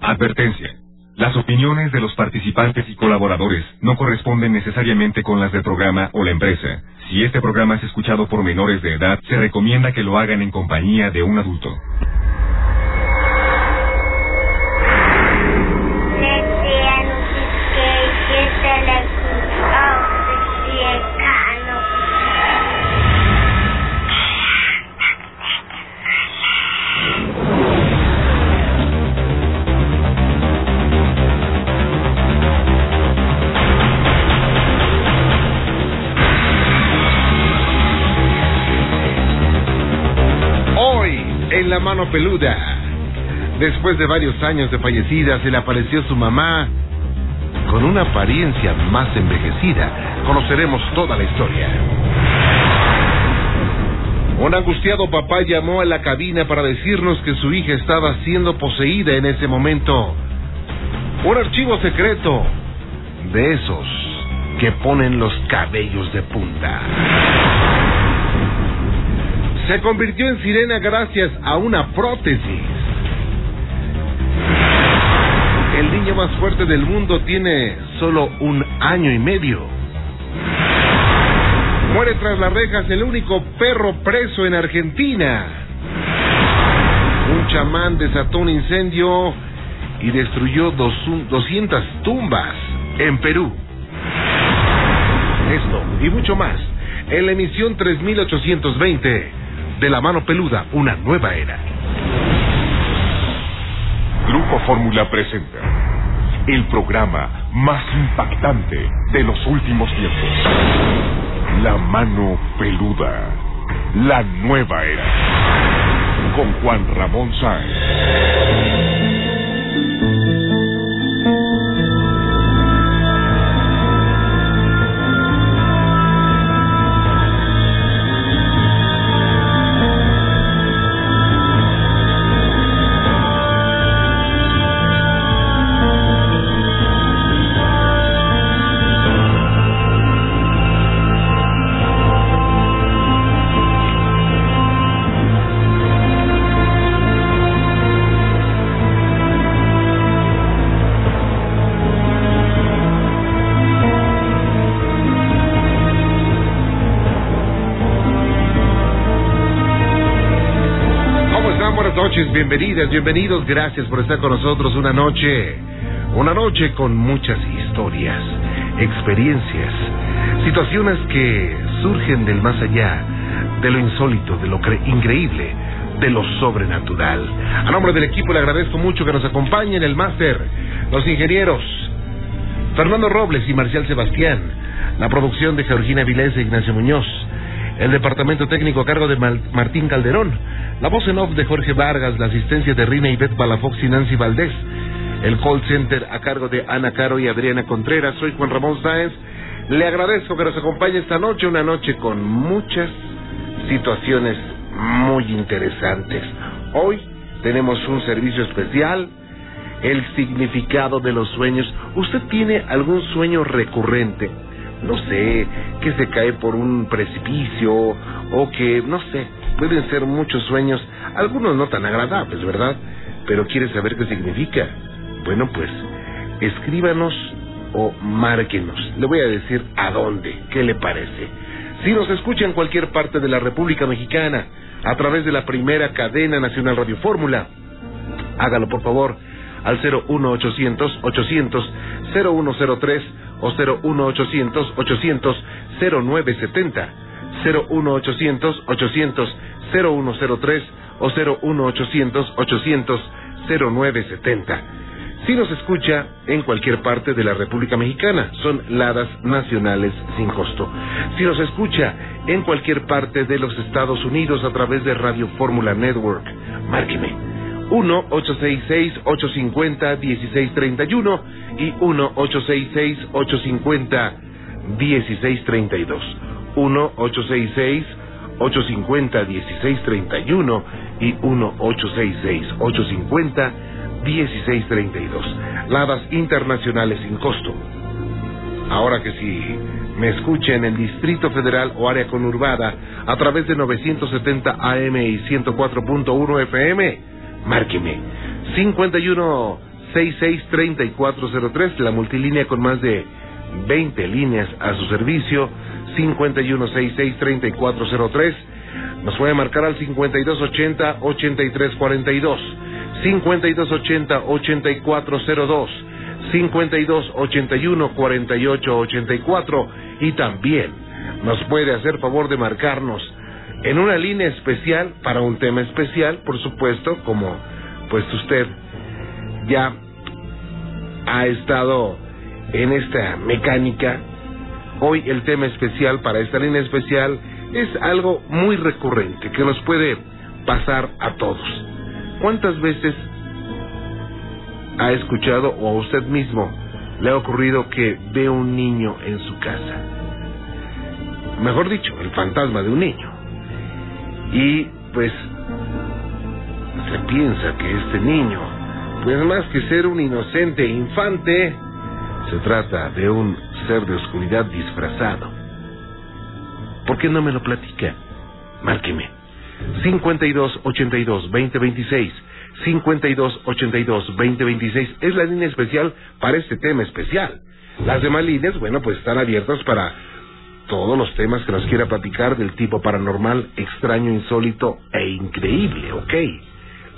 Advertencia. Las opiniones de los participantes y colaboradores no corresponden necesariamente con las del programa o la empresa. Si este programa es escuchado por menores de edad, se recomienda que lo hagan en compañía de un adulto. Mano peluda, después de varios años de fallecida, se le apareció su mamá con una apariencia más envejecida. Conoceremos toda la historia. Un angustiado papá llamó a la cabina para decirnos que su hija estaba siendo poseída en ese momento. Un archivo secreto de esos que ponen los cabellos de punta. Se convirtió en sirena gracias a una prótesis. El niño más fuerte del mundo tiene solo un año y medio. Muere tras las rejas el único perro preso en Argentina. Un chamán desató un incendio y destruyó dos, 200 tumbas en Perú. Esto y mucho más en la emisión 3820 de La Mano Peluda, una nueva era. Grupo Fórmula presenta el programa más impactante de los últimos tiempos. La mano peluda. La nueva era. Con Juan Ramón Sáenz. Bienvenidas, bienvenidos, gracias por estar con nosotros una noche, una noche con muchas historias, experiencias, situaciones que surgen del más allá, de lo insólito, de lo cre- increíble, de lo sobrenatural. A nombre del equipo le agradezco mucho que nos acompañen el máster, los ingenieros, Fernando Robles y Marcial Sebastián, la producción de Georgina Vilés e Ignacio Muñoz, el departamento técnico a cargo de Martín Calderón, la voz en off de Jorge Vargas, la asistencia de Rina Ivette Palafox y Nancy Valdés, el call center a cargo de Ana Caro y Adriana Contreras. Soy Juan Ramón Sáenz. Le agradezco que nos acompañe esta noche, una noche con muchas situaciones muy interesantes. Hoy tenemos un servicio especial, el significado de los sueños. ¿Usted tiene algún sueño recurrente? No sé, que se cae por un precipicio o que, no sé, pueden ser muchos sueños, algunos no tan agradables, ¿verdad? Pero quiere saber qué significa. Bueno, pues, escríbanos o márquenos. Le voy a decir a dónde, qué le parece. Si nos escucha en cualquier parte de la República Mexicana, a través de la primera cadena nacional Radio Fórmula, hágalo por favor al 01800 800 0103 o 01800 800 0970 01800 800 0103 o 01800 800 0970 si nos escucha en cualquier parte de la República Mexicana, son ladas nacionales sin costo. Si nos escucha en cualquier parte de los Estados Unidos a través de Radio Fórmula Network, márqueme 1-866-850-1631 y 1-866-850-1632. 1-866-850-1631 y 1-866-850-1632. Ladas internacionales sin costo. Ahora que si me escucha en el Distrito Federal o área conurbada a través de 970 AM y 104.1 FM, márqueme 51 663403, la multilínea con más de 20 líneas a su servicio, 51663403. Nos puede marcar al 5280-8342, 5280-8402, 5281-4884 y también nos puede hacer favor de marcarnos en una línea especial para un tema especial, por supuesto, como pues usted ya ha estado en esta mecánica. Hoy el tema especial para esta línea especial es algo muy recurrente que nos puede pasar a todos. ¿Cuántas veces ha escuchado o a usted mismo le ha ocurrido que ve un niño en su casa? Mejor dicho, el fantasma de un niño. Y pues se piensa que este niño, pues más que ser un inocente infante, se trata de un ser de oscuridad disfrazado. ¿Por qué no me lo platica? Márqueme. 5282-2026. 5282-2026 es la línea especial para este tema especial. Las demás líneas, bueno, pues están abiertas para todos los temas que nos quiera platicar del tipo paranormal, extraño, insólito e increíble, ¿ok?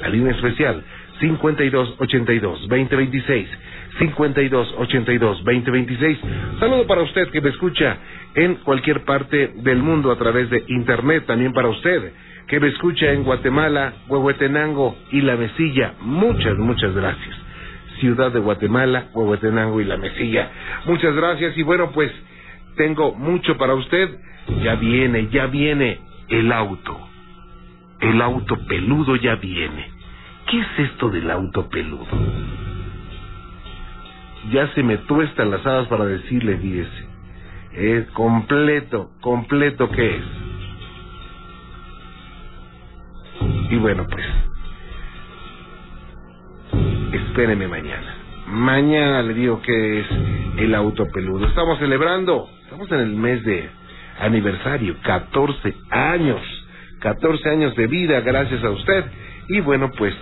La línea especial 5282-2026. 5282-2026. Saludo para usted que me escucha en cualquier parte del mundo a través de Internet, también para usted que me escucha en Guatemala, Huehuetenango y La Mesilla. Muchas, muchas gracias. Ciudad de Guatemala, Huehuetenango y La Mesilla. Muchas gracias y bueno, pues tengo mucho para usted. Ya viene, ya viene el auto. El auto peludo ya viene. ¿Qué es esto del auto peludo? ya se me tuestan las hadas para decirle, fíjese, es completo, completo que es. Y bueno, pues, espéreme mañana. Mañana le digo que es el auto peludo. Estamos celebrando, estamos en el mes de aniversario, 14 años, 14 años de vida gracias a usted. Y bueno, pues,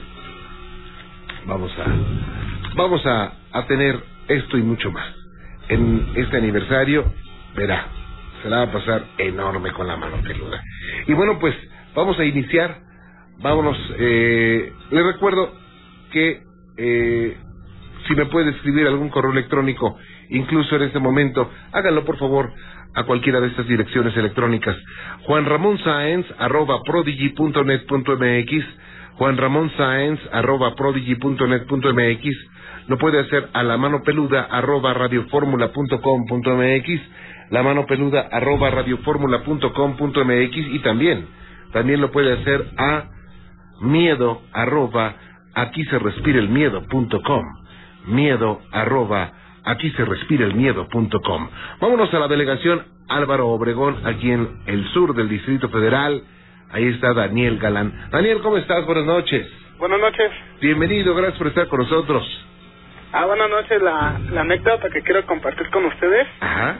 vamos a, vamos a, a tener esto y mucho más. En este aniversario, verá, se la va a pasar enorme con la mano peluda. Y bueno, pues vamos a iniciar. Vámonos. Eh, le recuerdo que eh, si me puede escribir algún correo electrónico, incluso en este momento, háganlo por favor a cualquiera de estas direcciones electrónicas. Juan arroba prodigy.net.mx, Juan Ramón Sáenz, arroba prodigy.net.mx, lo puede hacer a la mano peluda arroba radioformula.com.mx, la mano peluda arroba radioformula.com.mx y también, también lo puede hacer a miedo arroba aquí se respira el miedo.com, miedo arroba aquí se respira el miedo.com. Vámonos a la delegación Álvaro Obregón, aquí en el sur del Distrito Federal. Ahí está Daniel Galán. Daniel, ¿cómo estás? Buenas noches. Buenas noches. Bienvenido, gracias por estar con nosotros. Ah, buenas noches. La, la anécdota que quiero compartir con ustedes. Ajá.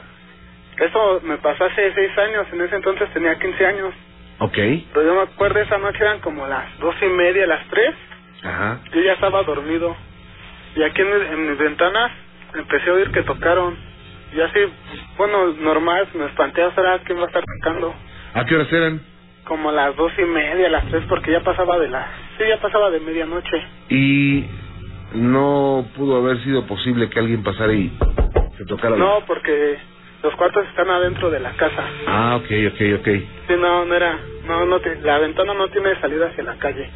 Eso me pasó hace seis años. En ese entonces tenía 15 años. Ok. Pero yo me acuerdo, esa noche eran como las dos y media, las tres. Ajá. Yo ya estaba dormido. Y aquí en, en mis ventanas empecé a oír que tocaron. Y así, bueno, normal, me espanté a saber quién va a estar tocando. ¿A qué horas eran? Como las dos y media, las tres, porque ya pasaba de la... Sí, ya pasaba de medianoche. Y no pudo haber sido posible que alguien pasara y se tocara. No, porque los cuartos están adentro de la casa. Ah, ok, ok, ok. Sí, no, no era, no, no, te, la ventana no tiene salida hacia la calle.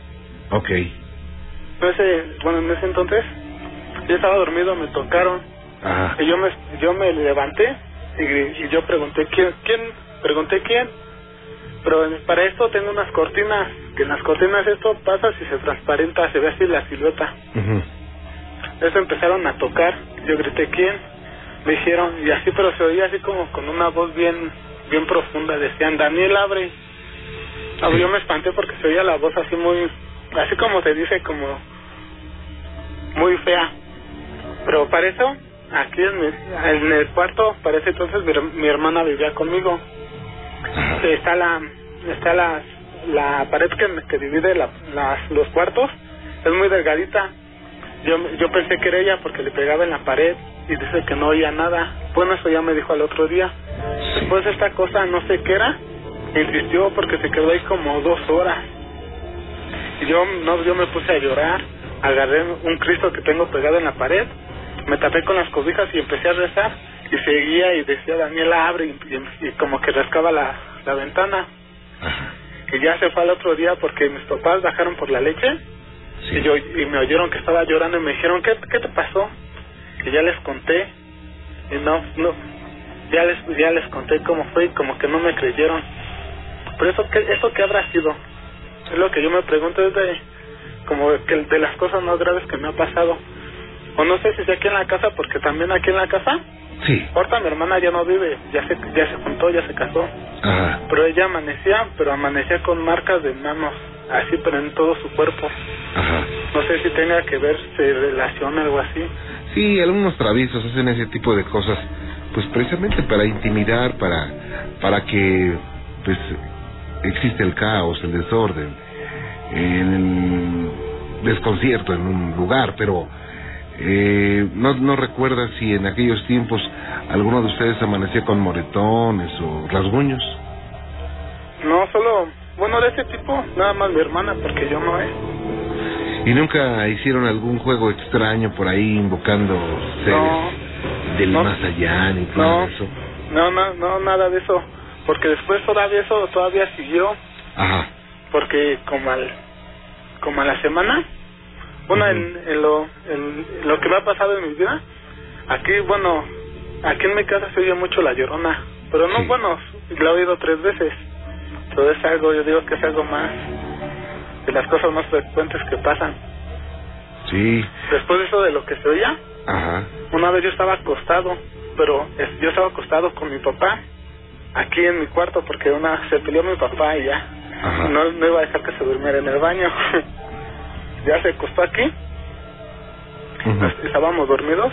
Ok. Ese, bueno, en ese entonces, yo estaba dormido, me tocaron, Ajá. y yo me, yo me levanté y, y yo pregunté quién, quién, pregunté quién, pero para esto tengo unas cortinas, que en las cortinas esto pasa si se transparenta, se ve así la silueta. Ujú. Eso empezaron a tocar, yo grité quién, me dijeron, y así pero se oía así como con una voz bien, bien profunda, decían Daniel abre. Sí. Yo me espanté porque se oía la voz así muy, así como se dice como muy fea. Pero para eso, aquí en, mi- en el cuarto, para ese entonces mi, mi hermana vivía conmigo. Ajá. Está la, está la, la pared que, que divide la, las, los cuartos, es muy delgadita. yo, yo pensé que era ella porque le pegaba en la pared y dice que no oía nada. Bueno, eso ya me dijo al otro día. Después esta cosa, no sé qué era, insistió porque se quedó ahí como dos horas. Y yo, no, yo me puse a llorar, agarré un Cristo que tengo pegado en la pared, me tapé con las cobijas y empecé a rezar. Y seguía y decía, Daniela, abre, y, y como que rascaba la, la ventana. Y ya se fue al otro día porque mis papás bajaron por la leche Sí. y, yo, y me oyeron que estaba llorando y me dijeron, ¿qué, qué te pasó? Y ya les conté. Y no, no, ya les, ya les conté cómo fue y como que no me creyeron. Pero eso, ¿qué, eso qué habrá sido? Es lo que yo me pregunto, es de, como que de las cosas más graves que me ha pasado. O no sé si sea aquí en la casa, porque también aquí en la casa, Sí. ahorita mi hermana ya no vive, ya se, ya se juntó, ya se casó. Ajá. Pero ella amanecía, pero amanecía con marcas de manos, así, pero en todo su cuerpo. Ajá. No sé si tenga que ver, se relaciona algo así. Sí, algunos traviesos hacen ese tipo de cosas, pues precisamente para intimidar, para, para que, pues, existe el caos, el desorden, el desconcierto en un lugar, pero eh, no, no recuerda si en aquellos tiempos alguno de ustedes amanecía con moretones o rasguños. No, solo, bueno, de ese tipo, nada más mi hermana, porque yo no, ¿eh? ¿Y nunca hicieron algún juego extraño por ahí invocando seres No. del No. más allá ni No, eso? no, no, no, nada de eso. Porque después todavía eso todavía siguió, Ajá. porque como al, como a la semana, bueno, en, en lo, en lo que me ha pasado en mi vida, aquí, bueno, aquí en mi casa se oye mucho la llorona, pero no, Sí. bueno, la he oído tres veces, pero es algo, yo digo que es algo más, de las cosas más frecuentes que pasan. Sí. Después de eso de lo que se oía, Ajá. una vez yo estaba acostado, pero es- yo estaba acostado con mi papá aquí en mi cuarto porque una se peleó mi papá y ya Ajá. no, no iba a dejar que se durmiera en el baño. ya se acostó aquí, estábamos dormidos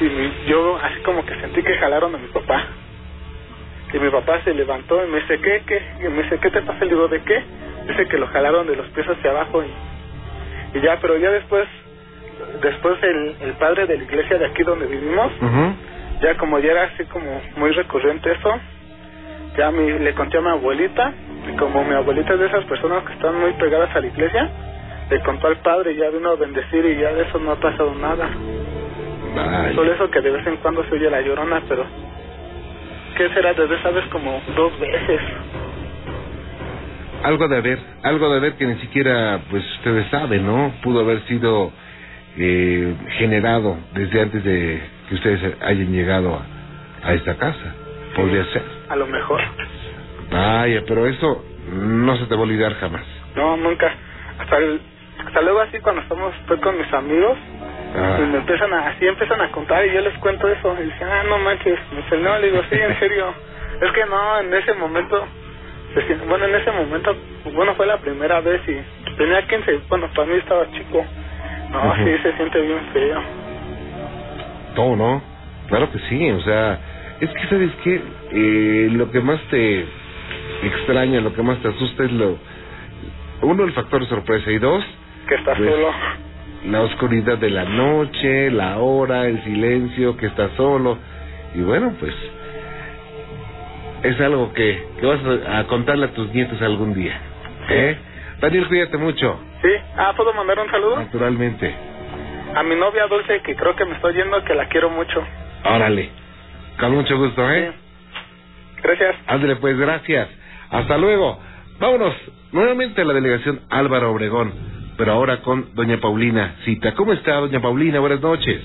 y mi- yo así como que sentí que jalaron a mi papá. Y mi papá se levantó y me dice, ¿qué? ¿Qué? Y me dice, ¿qué te pasa? Le digo, ¿de qué? Dice que lo jalaron de los pies hacia abajo y, y ya, pero ya después, después el, el padre de la iglesia de aquí donde vivimos, ya como ya era así como muy recurrente eso, ya mi, le conté a mi abuelita, y como mi abuelita es de esas personas que están muy pegadas a la iglesia, le contó al padre y ya vino a bendecir y ya de eso no ha pasado nada. Vaya. Solo eso que de vez en cuando se oye la llorona, pero ¿qué será? Desde esa vez como dos veces. Algo de haber, algo de haber que ni siquiera, pues ustedes saben, ¿no? Pudo haber sido eh, generado desde antes de que ustedes hayan llegado a, a esta casa. Podría ser. A lo mejor. Vaya, pero eso no se te va a olvidar jamás. No, nunca. Hasta, el- hasta luego así cuando estamos estoy con mis amigos Ah. y me empiezan a, así empiezan a contar y yo les cuento eso y dicen, ah, no manches, me dice, no, le digo, sí, en serio. es que no, en ese momento, bueno, en ese momento, bueno, fue la primera vez y tenía 15, bueno, para mí estaba chico. No, Ujú. sí, se siente bien feo. No, no, claro que sí, o sea, es que sabes qué, eh, lo que más te extraña, lo que más te asusta es lo, uno, el factor sorpresa y dos, Que está Pues, solo. la oscuridad de la noche, la hora, el silencio, que estás solo, y bueno, pues es algo que, que vas a, a contarle a tus nietos algún día, ¿eh? Daniel, cuídate mucho, Sí, ah, ¿puedo mandar un saludo? naturalmente, A mi novia Dulce, que creo que me está oyendo, que la quiero mucho. órale, con mucho gusto, ¿eh? Sí. Gracias. Ándale, pues, gracias. Hasta luego. Vámonos nuevamente a la delegación Álvaro Obregón, pero ahora con doña Paulina Cita. ¿Cómo está, doña Paulina? Buenas noches.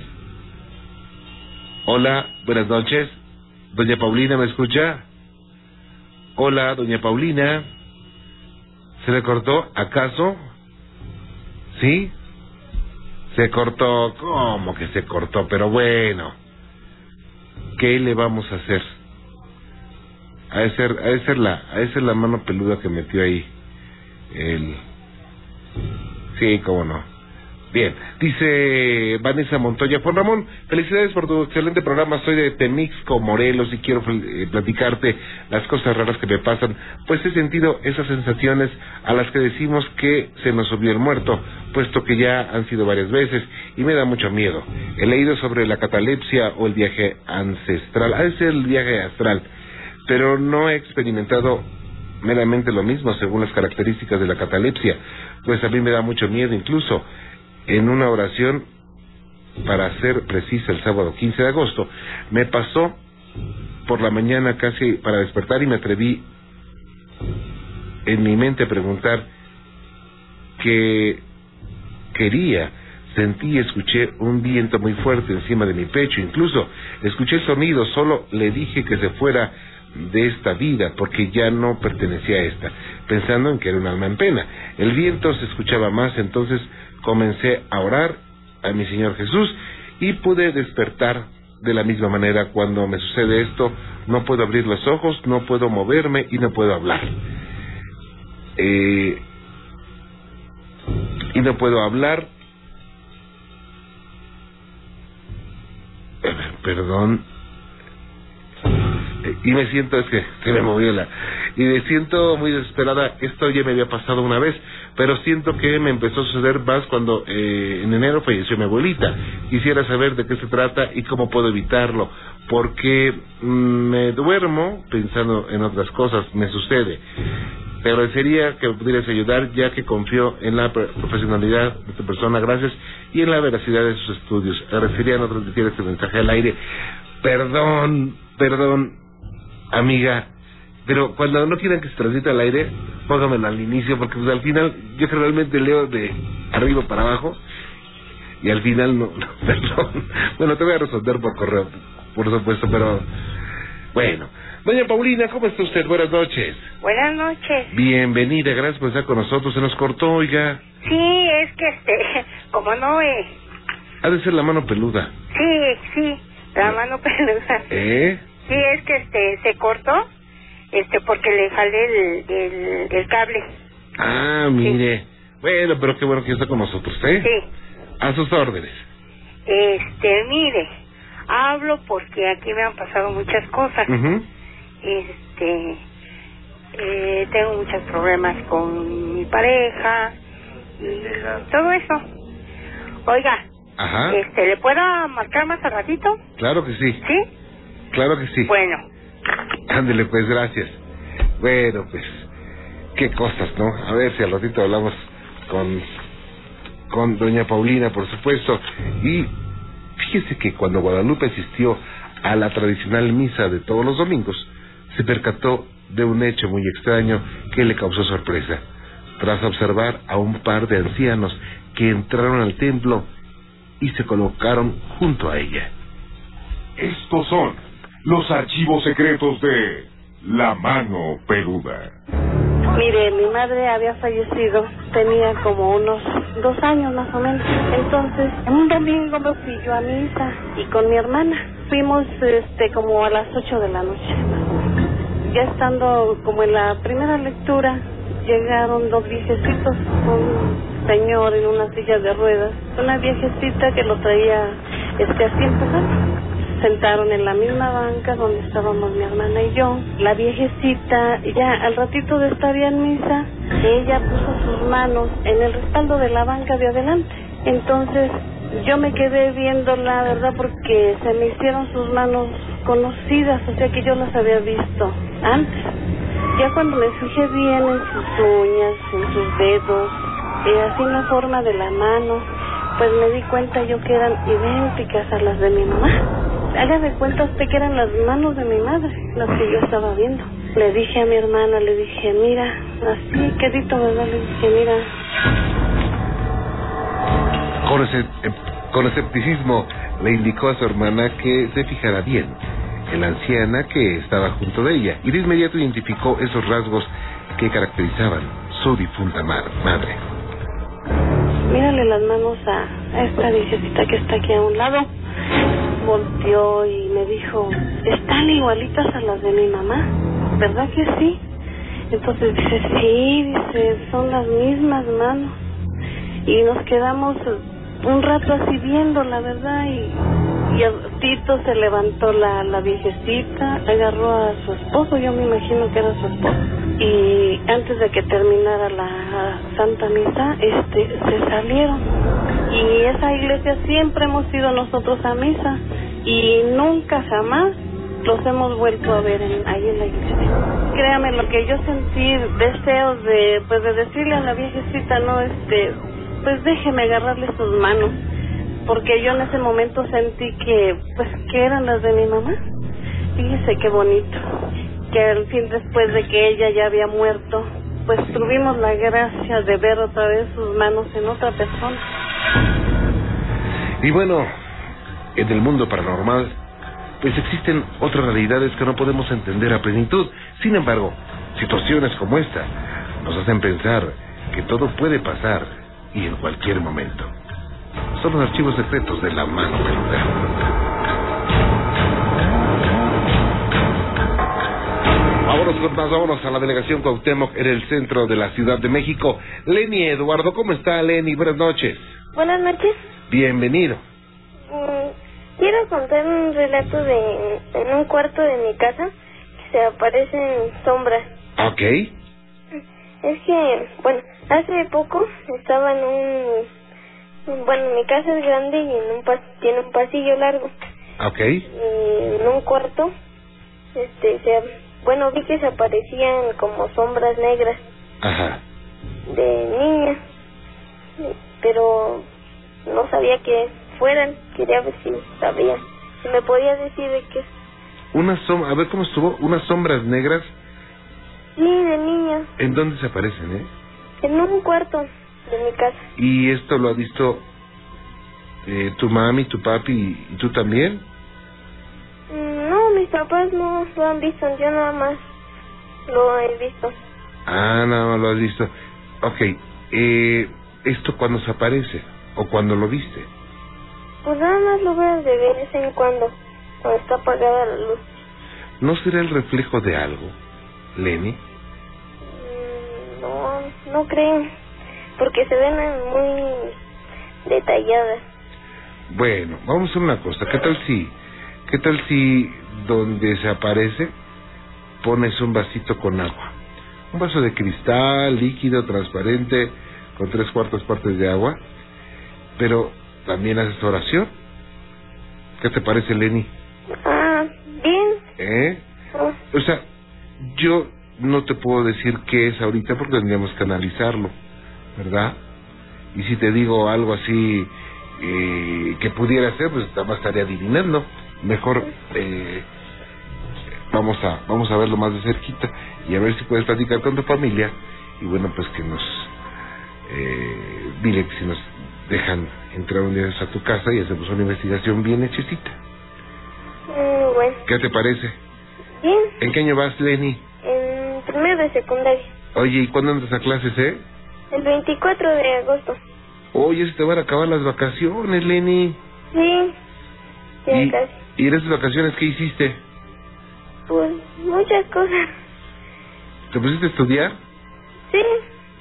Hola, buenas noches. Doña Paulina, ¿me escucha? Hola, doña Paulina. ¿Se le cortó? ¿Acaso? ¿Sí? Se cortó. ¿Cómo que se cortó? Pero bueno. ¿Qué le vamos a hacer? Ser, ha de ser la, de ser la mano peluda que metió ahí el... Sí, cómo no. Bien, dice Vanessa Montoya. Juan Ramón, felicidades por tu excelente programa. Soy de Temixco, Morelos, y quiero eh, platicarte las cosas raras que me pasan. Pues he sentido esas sensaciones a las que decimos que se nos subió el muerto, puesto que ya han sido varias veces, y me da mucho miedo. He leído sobre la catalepsia o el viaje ancestral, a ser el viaje astral, pero no he experimentado meramente lo mismo según las características de la catalepsia, pues a mí me da mucho miedo incluso en una oración, para ser precisa, el sábado 15 de agosto, me pasó por la mañana casi para despertar y me atreví en mi mente a preguntar qué quería. Sentí escuché un viento muy fuerte encima de mi pecho, incluso escuché sonido, solo le dije que se fuera de esta vida porque ya no pertenecía a esta, pensando en que era un alma en pena. El viento se escuchaba más, entonces comencé a orar a mi Señor Jesús y pude despertar de la misma manera cuando me sucede esto, no puedo abrir los ojos, no puedo moverme y no puedo hablar. Eh, y no puedo hablar. Perdón, y me siento, es que se me movió la, y me siento muy desesperada, esto ya me había pasado una vez, pero siento que me empezó a suceder más cuando eh, en enero falleció mi abuelita. Quisiera saber de qué se trata y cómo puedo evitarlo, porque mm, me duermo pensando en otras cosas, me sucede. Te agradecería que pudieras ayudar ya que confío en la profesionalidad de tu persona, gracias, y en la veracidad de sus estudios. Agradecería no transmitir este mensaje al aire. Perdón, perdón, amiga, pero cuando no quieran que se transmita al aire, pónganmelo al inicio, porque pues, al final yo generalmente leo de arriba para abajo y al final no, perdón. Bueno, te voy a responder por correo, por supuesto, pero bueno. Doña Paulina, ¿cómo está usted? Buenas noches. Buenas noches. Bienvenida, gracias por estar con nosotros. Se nos cortó, oiga. Sí, es que este, como no es. Ha de ser la mano peluda. Sí, sí, la mano peluda. ¿Eh? Sí, es que este se cortó, este porque le jalé el, el, cable. Ah, mire. Bueno, pero qué bueno que está con nosotros, ¿eh? Sí. A sus órdenes. Este, mire, hablo porque aquí me han pasado muchas cosas. Este, eh, tengo muchos problemas con mi pareja y todo eso. Oiga, Ajá. este, ¿le puedo marcar más al ratito? Claro que sí. ¿Sí? Claro que sí. Bueno. Ándele, pues, gracias. Bueno, pues, qué cosas, ¿no? A ver si al ratito hablamos con, con doña Paulina, por supuesto. Y fíjese que cuando Guadalupe asistió a la tradicional misa de todos los domingos, se percató de un hecho muy extraño que le causó sorpresa. Tras observar a un par de ancianos que entraron al templo y se colocaron junto a ella. Estos son los archivos secretos de La Mano Peluda. Mire, mi madre había fallecido, tenía como unos dos años más o menos. Entonces, un domingo me fui yo a misa y con mi hermana. Fuimos este como a las ocho de la noche. Ya estando como en la primera lectura, llegaron dos viejecitos, un señor en una silla de ruedas, una viejecita que lo traía este así empujando sentaron en la misma banca donde estábamos mi hermana y yo. La viejecita, ya al ratito de estar ya en misa, ella puso sus manos en el respaldo de la banca de adelante. Entonces yo me quedé viendo la verdad porque se me hicieron sus manos conocidas, o sea que yo las había visto antes. Ya cuando me fijé bien en sus uñas, en sus dedos, y así en la forma de la mano, pues me di cuenta yo que eran idénticas a las de mi mamá. Haga de cuenta usted que eran las manos de mi madre, las que yo estaba viendo. Le dije a mi hermana, le dije, mira, así, quedito, ¿verdad? Le dije, mira. Con, ese, eh, con escepticismo le indicó a su hermana que se fijara bien en la anciana que estaba junto de ella y de inmediato identificó esos rasgos que caracterizaban su difunta madre. Mírale las manos a esta viejecita que está aquí a un lado. Volteó y me dijo, están igualitas a las de mi mamá, ¿verdad que sí? Entonces dice, sí, dice, son las mismas manos. Y nos quedamos un rato así viendo, la verdad, y, y Tito se levantó la, la viejecita, agarró a su esposo, yo me imagino que era su esposo, y antes de que terminara la Santa Misa, este, se salieron. Y esa iglesia siempre hemos ido nosotros a misa, y nunca jamás los hemos vuelto a ver en, ahí en la iglesia. Créame, lo que yo sentí deseos de, pues de decirle a la viejecita, no, este, pues déjeme agarrarle sus manos, porque yo en ese momento sentí que, pues, que eran las de mi mamá. Fíjese qué bonito, que al fin después de que ella ya había muerto, pues tuvimos la gracia de ver otra vez sus manos en otra persona. Y bueno, en el mundo paranormal, pues existen otras realidades que no podemos entender a plenitud. Sin embargo, situaciones como esta nos hacen pensar que todo puede pasar y en cualquier momento. Son los archivos secretos de la mano peluda. Vámonos con más, vámonos a la delegación Cuauhtémoc en el centro de la Ciudad de México. Lenny Eduardo, ¿cómo está Lenny? Buenas noches. Buenas noches. Bienvenido. Mm, quiero contar un relato de en un cuarto de mi casa que se aparecen sombras. Ok. Es que, bueno, hace poco estaba en un... Bueno, mi casa es grande y en un pas tiene un pasillo largo. Ok. Y en un cuarto, este, se, bueno, vi que se aparecían como sombras negras Ajá. de niña, pero no sabía que fueran. Quería ver si sabía. Si me podía decir de qué. Una som a ver cómo estuvo, unas sombras negras, Sí, de niña, ¿en dónde se aparecen, eh? en un cuarto de mi casa. ¿Y esto lo ha visto eh, tu mami, tu papi y tú también? Mm, No, mis papás no lo han visto, yo nada más lo he visto. Ah, nada más lo has visto. Ok, eh, ¿esto cuándo se aparece? ¿O cuando lo viste? Pues nada más lo veo de vez en cuando, cuando está apagada la luz. ¿No será el reflejo de algo, Lenny? Mm, No, no creen, porque se ven muy detalladas. Bueno, vamos a hacer una cosa. ¿Qué tal si, qué tal si donde se aparece pones un vasito con agua? Un vaso de cristal, líquido, transparente, con tres cuartas partes de agua. Pero también haces oración. ¿Qué te parece, Lenny? Ah, bien. ¿Eh? Oh, O sea, yo no te puedo decir qué es ahorita porque tendríamos que analizarlo, ¿verdad? Y si te digo algo así eh, que pudiera ser, pues nada más estaría adivinando. Mejor eh, vamos a vamos a verlo más de cerquita y a ver si puedes platicar con tu familia y bueno, pues que nos eh, dile que si nos dejan entrar un día a tu casa y hacemos una investigación bien hechecita. mm, bueno, ¿Qué te parece? bien. ¿En qué año vas, Lenny? En primero de secundaria, Oye, ¿y cuándo entras a clases, eh? El 24 de agosto. Oye, se te van a acabar las vacaciones, Lenny. Sí, ya ¿Y, casi. ¿Y en esas vacaciones qué hiciste? Pues muchas cosas. ¿Te pusiste a estudiar? Sí,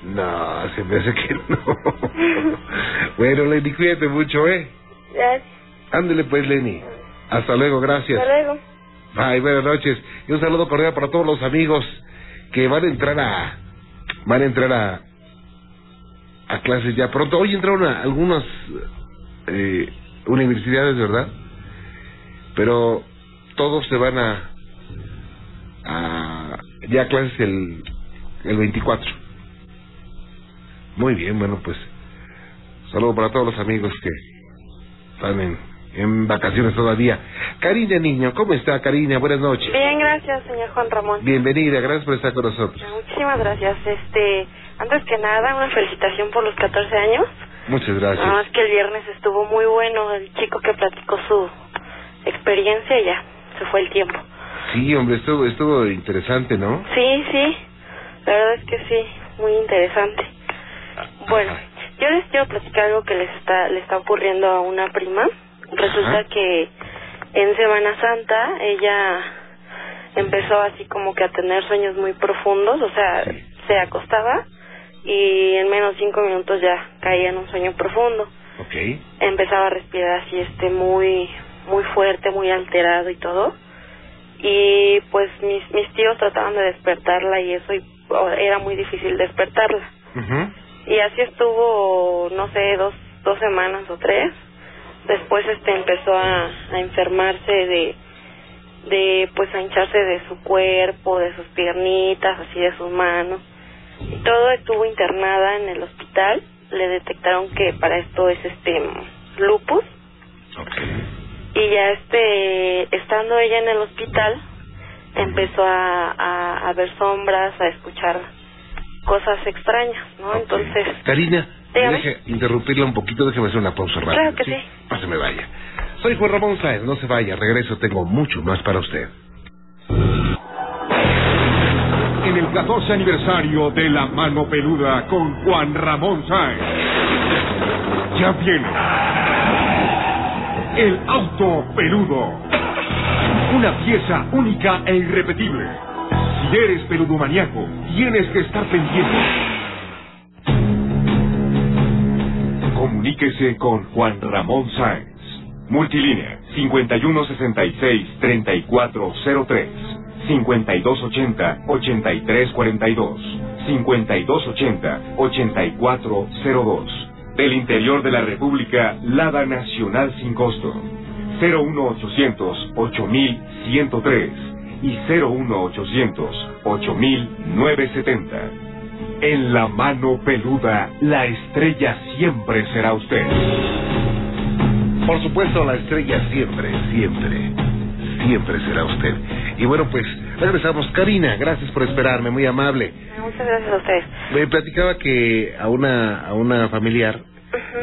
No, se me hace que no. bueno, Lenny, cuídate mucho, ¿eh? gracias. Ándele pues, Lenny. Hasta luego, gracias. Hasta luego. Bye, buenas noches. Y un saludo cordial para todos los amigos que van a entrar a... Van a entrar a... A clases ya pronto. Hoy entraron a algunas eh, universidades, ¿verdad? Pero todos se van a... a ya a clases el, el 24. Muy bien, bueno, pues... Saludo para todos los amigos que están en, en vacaciones todavía. Karina Niño, ¿cómo está Karina? Buenas noches. Bien, gracias, señor Juan Ramón. Bienvenida, gracias por estar con nosotros. Muchísimas gracias. Este, antes que nada, una felicitación por los 14 años. Muchas Nada gracias. más que el viernes estuvo muy bueno el chico que platicó su experiencia y ya, se fue el tiempo. Sí, hombre, estuvo, estuvo interesante, ¿no? Sí, sí, la verdad es que sí, muy interesante. Bueno, Ajá. yo les quiero platicar algo que les está, le está ocurriendo a una prima. Resulta Ajá. que en Semana Santa ella empezó así como que a tener sueños muy profundos, o sea, Sí. se acostaba y en menos de cinco minutos ya caía en un sueño profundo. Ok. empezaba a respirar así este muy muy fuerte, muy alterado y todo. Y pues mis mis tíos trataban de despertarla y eso y era muy difícil despertarla. Y así estuvo, no sé, dos dos semanas o tres. Después este empezó a, a enfermarse de de pues a hincharse de su cuerpo, de sus piernitas, así de sus manos. Y todo estuvo internada en el hospital. Le detectaron que para esto es este lupus Ok. y ya este estando ella en el hospital empezó a, a, a ver sombras, a escuchar cosas extrañas, ¿no? Entonces, Karina, deje interrumpirla un poquito, déjeme hacer una pausa rápida. Claro que sí. No se me vaya. Soy Juan Ramón Sáenz, no se vaya, regreso, tengo mucho más para usted. El 14 aniversario de La Mano Peluda con Juan Ramón Sáenz. Ya viene. El auto peludo. Una pieza única e irrepetible. Si eres peludomaniaco, tienes que estar pendiente. Comuníquese con Juan Ramón Sáenz. Multilínea 5166-3403. 5280-8342. 5280-8402. Del interior de la República, Lada Nacional sin costo. 01800-8103 y 01800-8970. En la mano peluda, la estrella siempre será usted. Por supuesto, la estrella siempre, siempre, siempre será usted. Y bueno, pues regresamos. Karina, gracias por esperarme, muy amable. muchas gracias a ustedes. Me platicaba que a una, a una familiar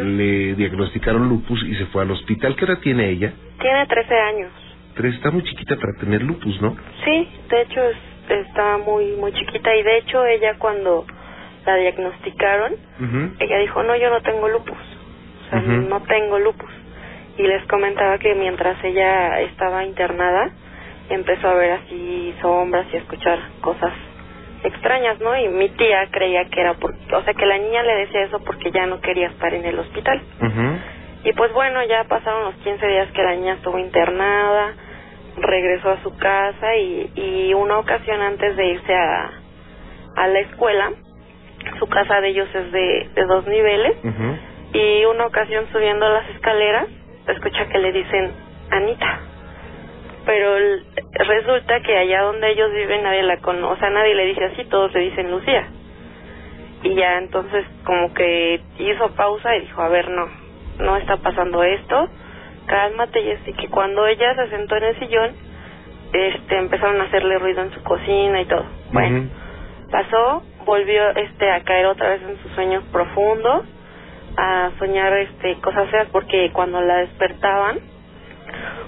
le diagnosticaron lupus y se fue al hospital. ¿Qué edad tiene ella? Tiene 13 años. Tres, está muy chiquita para tener lupus, ¿no? Sí, de hecho es- está muy muy chiquita y de hecho ella cuando la diagnosticaron, ella dijo, no, yo no tengo lupus. O sea, no tengo lupus. Y les comentaba que mientras ella estaba internada, empezó a ver así sombras y a escuchar cosas extrañas, ¿no? Y mi tía creía que era porque, o sea, que la niña le decía eso porque ya no quería estar en el hospital. Ujú. Y pues bueno, ya pasaron los 15 días que la niña estuvo internada, regresó a su casa y, y una ocasión antes de irse a, a la escuela, su casa de ellos es de, de dos niveles, y una ocasión subiendo las escaleras, escucha que le dicen Anita. Pero resulta que allá donde ellos viven nadie la conoce, o sea, nadie le dice así, todos le dicen Lucía. Y ya entonces como que hizo pausa y dijo, a ver, no, no está pasando esto, cálmate y así que cuando ella se sentó en el sillón, este empezaron a hacerle ruido en su cocina y todo. Bueno, pasó, volvió este a caer otra vez en sus sueños profundos, a soñar este cosas feas porque cuando la despertaban,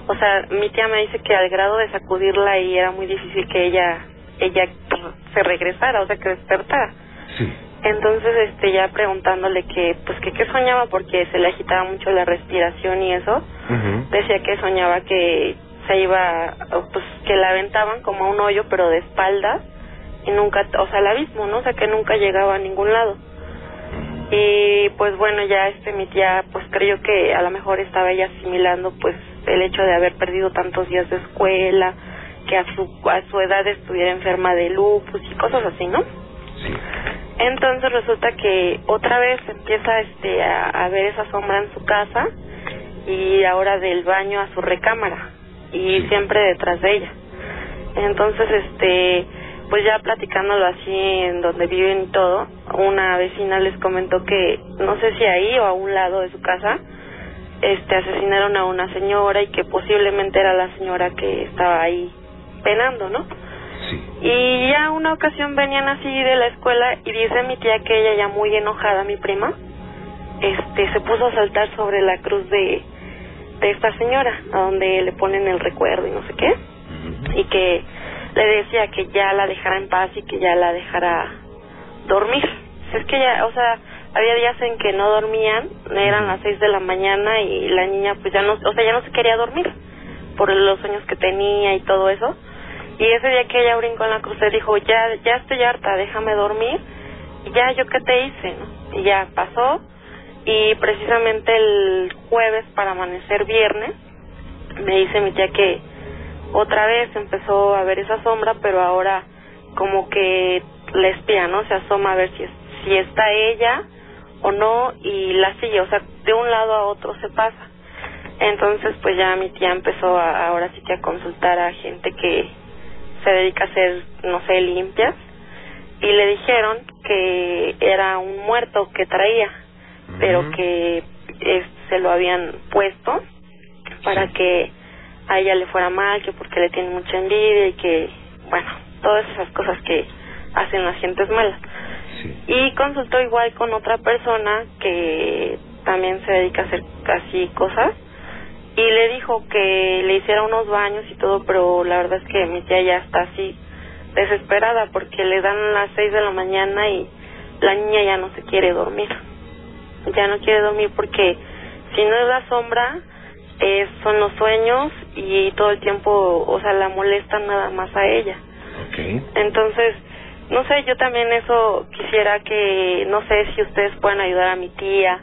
o sea, mi tía me dice que al grado de sacudirla y era muy difícil que ella ella se regresara, o sea, que despertara. Sí. Entonces, este, ya preguntándole que, pues, que qué soñaba porque se le agitaba mucho la respiración y eso, decía que soñaba que se iba, pues, que la aventaban como a un hoyo, pero de espaldas, y nunca, o sea, al abismo, ¿no? O sea, que nunca llegaba a ningún lado. Y, pues, bueno, ya, este, mi tía, pues, creyó que a lo mejor estaba ella asimilando, pues, el hecho de haber perdido tantos días de escuela, que a su, a su edad estuviera enferma de lupus y cosas así, ¿no? Sí. Entonces resulta que otra vez empieza este a, a ver esa sombra en su casa y ahora del baño a su recámara y siempre detrás de ella. Entonces este pues ya platicándolo así en donde viven y todo, una vecina les comentó que no sé si ahí o a un lado de su casa este asesinaron a una señora y que posiblemente era la señora que estaba ahí penando, ¿no? Sí. Y ya una ocasión venían así de la escuela y dice mi tía que ella ya muy enojada, mi prima, este se puso a saltar sobre la cruz de, de esta señora, a donde le ponen el recuerdo y no sé qué, y que le decía que ya la dejara en paz y que ya la dejara dormir. Es que ya, o sea, había días en que no dormían, eran las seis de la mañana y la niña pues ya no, o sea, ya no se quería dormir por los sueños que tenía y todo eso. Y ese día que ella brincó en la cruz, dijo, ya, ya estoy harta, déjame dormir. Y ya, ¿yo qué te hice? ¿no? Y ya pasó. Y precisamente el jueves para amanecer viernes me dice mi tía que otra vez empezó a ver esa sombra, pero ahora como que la espía, ¿no? Se asoma a ver si, si está ella o no y la sigue, o sea, de un lado a otro se pasa. Entonces, pues ya mi tía empezó a, ahora sí que a consultar a gente que se dedica a hacer, no sé, limpias y le dijeron que era un muerto que traía, pero que eh, se lo habían puesto para que a ella le fuera mal, que porque le tiene mucha envidia y que, bueno, todas esas cosas que hacen las gentes malas. Y consultó igual con otra persona que también se dedica a hacer casi cosas y le dijo que le hiciera unos baños y todo, pero la verdad es que mi tía ya está así desesperada porque le dan las seis de la mañana y la niña ya no se quiere dormir. Ya no quiere dormir porque si no es la sombra, eh, son los sueños y todo el tiempo, o sea, la molestan nada más a ella. Entonces, no sé, yo también eso quisiera que, no sé si ustedes pueden ayudar a mi tía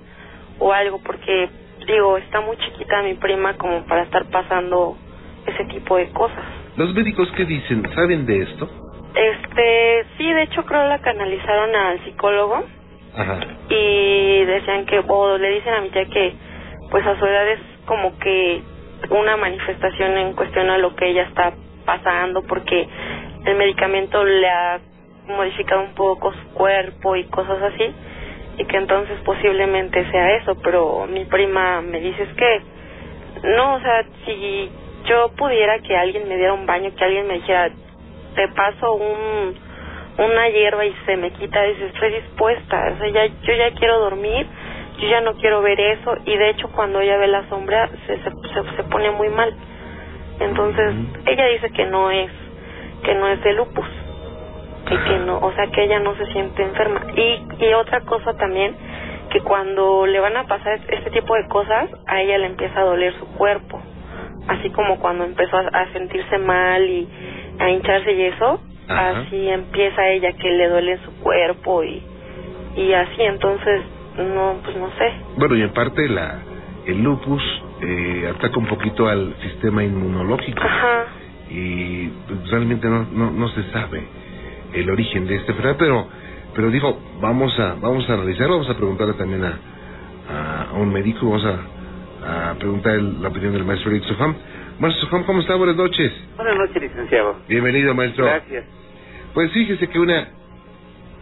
o algo, porque digo, está muy chiquita mi prima como para estar pasando ese tipo de cosas. ¿Los médicos qué dicen? ¿Saben de esto? Este, sí, de hecho creo la canalizaron al psicólogo Ajá. y decían que, o le dicen a mi tía que, pues a su edad es como que una manifestación en cuestión a lo que ella está pasando porque el medicamento le ha modificado un poco su cuerpo y cosas así y que entonces posiblemente sea eso, pero mi prima me dice es que no, o sea, si yo pudiera que alguien me diera un baño, que alguien me dijera, te paso un una hierba y se me quita, dice, estoy dispuesta, o sea, ya, yo ya quiero dormir, yo ya no quiero ver eso, y de hecho cuando ella ve la sombra se, se, se, se pone muy mal. Entonces, ella dice que no es, que no es de lupus, y que no, o sea, que ella no se siente enferma. Y, y otra cosa también, que cuando le van a pasar este tipo de cosas, a ella le empieza a doler su cuerpo. Así como cuando empezó a, a sentirse mal y a hincharse y eso, Ajá. así empieza ella que le duele su cuerpo y, y así, entonces, no, pues no sé. Bueno, y en parte la, el lupus eh, ataca un poquito al sistema inmunológico. Ajá. Y realmente no, no, no se sabe el origen de este enfermedad, pero, pero digo, vamos a, vamos a analizarlo, vamos a preguntarle también a, a, a un médico, vamos a, a preguntar el- la opinión del maestro Eric Sofam. Maestro Sofam, ¿cómo está? Buenas noches. Buenas noches, licenciado. Bienvenido, maestro. Gracias. Pues fíjese que una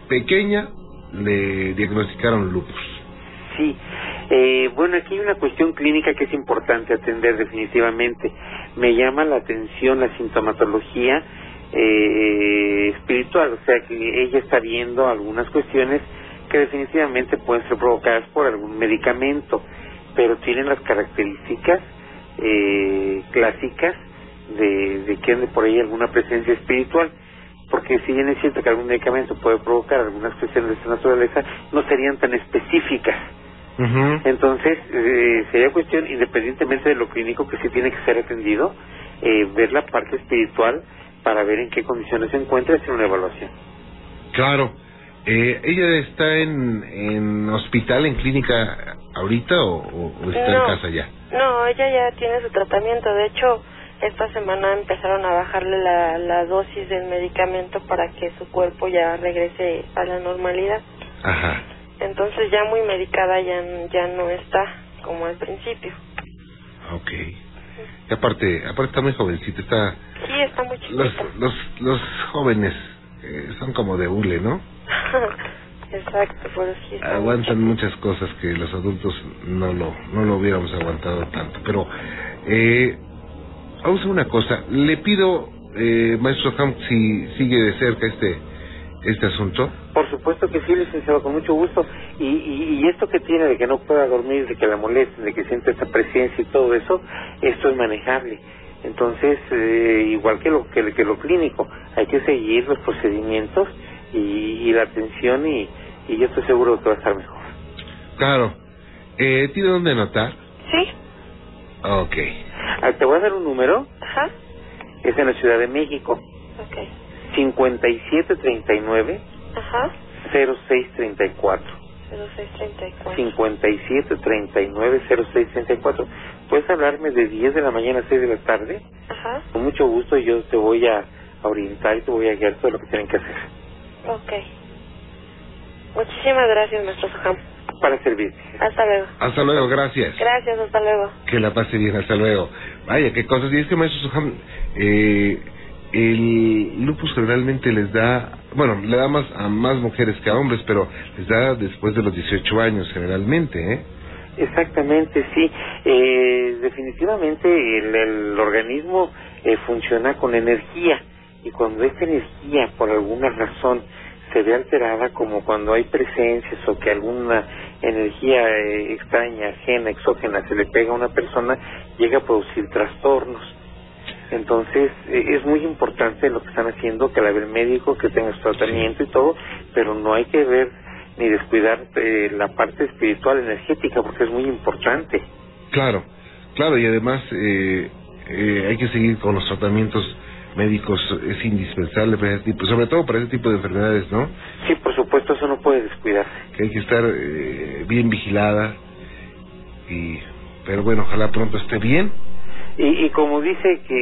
pequeña le diagnosticaron lupus. Sí. Eh, bueno, aquí hay una cuestión clínica que es importante atender definitivamente. Me llama la atención la sintomatología eh, espiritual, o sea que ella está viendo algunas cuestiones que definitivamente pueden ser provocadas por algún medicamento, pero tienen las características eh, clásicas de, de que ande por ahí alguna presencia espiritual. Porque si bien es cierto que algún medicamento puede provocar algunas cuestiones de esta naturaleza, no serían tan específicas. Entonces, eh, sería cuestión, independientemente de lo clínico que sí tiene que ser atendido, eh, ver la parte espiritual para ver en qué condiciones se encuentra y hacer una evaluación. Claro. Eh, ¿Ella está en, en hospital, en clínica ahorita o, está No. en casa ya? No, ella ya tiene su tratamiento. De hecho, esta semana empezaron a bajarle la, la dosis del medicamento para que su cuerpo ya regrese a la normalidad. Ajá. Entonces ya muy medicada ya, ya no está como al principio. Ok. Y aparte, aparte está muy jovencita, está... Sí, está muy chiquita. Los, los, los jóvenes eh, son como de hule, ¿no? Exacto, pero sí está muy Aguantan muchas cosas que los adultos no lo, no lo hubiéramos aguantado tanto. Pero, eh, vamos a una cosa. Le pido, eh, maestro Ham, si sigue de cerca este, este asunto. Por supuesto que sí, licenciado, con mucho gusto. Y, y, y esto que tiene de que no pueda dormir, de que la molesten, de que siente esta presencia y todo eso, esto es manejable. Entonces, eh, igual que lo que, que lo clínico, hay que seguir los procedimientos y, y la atención y, y yo estoy seguro que va a estar mejor. Claro. Eh, ¿Tiene dónde anotar? Sí. Ok. Ah, te voy a dar un número, Ajá. es en la Ciudad de México, Ok. 5739 Ajá. 0634. 0634. 57 39 06 34. Puedes hablarme de 10 de la mañana a 6 de la tarde. Ajá. Con mucho gusto yo te voy a orientar y te voy a guiar todo lo que tienen que hacer. Ok. Muchísimas gracias, maestro Soham. Para servirte. Hasta luego. Hasta luego, gracias. Gracias, hasta luego. Que la pase bien, hasta luego. Vaya, qué cosas. Y es que, maestro Soham, eh, el lupus generalmente les da, bueno, le da más a más mujeres que a hombres, pero les da después de los 18 años generalmente, ¿eh? Exactamente, sí. Eh, definitivamente el, el organismo eh, funciona con energía y cuando esta energía por alguna razón se ve alterada como cuando hay presencias o que alguna energía eh, extraña, ajena, exógena se le pega a una persona, llega a producir trastornos. Entonces eh, es muy importante lo que están haciendo, que la ve el médico, que tenga su tratamiento y todo, pero no hay que ver ni descuidar eh, la parte espiritual, energética, porque es muy importante. Claro, claro, y además eh, eh, hay que seguir con los tratamientos médicos, es indispensable para ese tipo, sobre todo para ese tipo de enfermedades, ¿no? Sí, por supuesto, eso no puede descuidarse. Que hay que estar eh, bien vigilada, y pero bueno, ojalá pronto esté bien. Y, y como dice que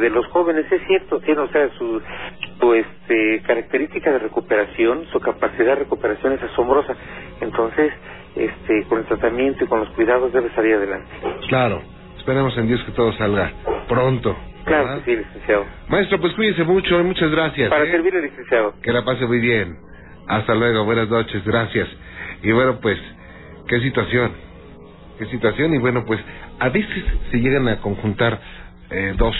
de los jóvenes es cierto, tiene o sea su, su este, característica de recuperación, su capacidad de recuperación es asombrosa. Entonces, este, con el tratamiento y con los cuidados debe salir adelante. Claro, esperemos en Dios que todo salga pronto. Claro que sí, licenciado. Maestro, pues cuídese mucho y muchas gracias. Para ¿eh? servirle, licenciado. Que la pase muy bien. Hasta luego, buenas noches, gracias. Y bueno, pues, qué situación, qué situación. Y bueno, pues, a veces se llegan a conjuntar eh, dos,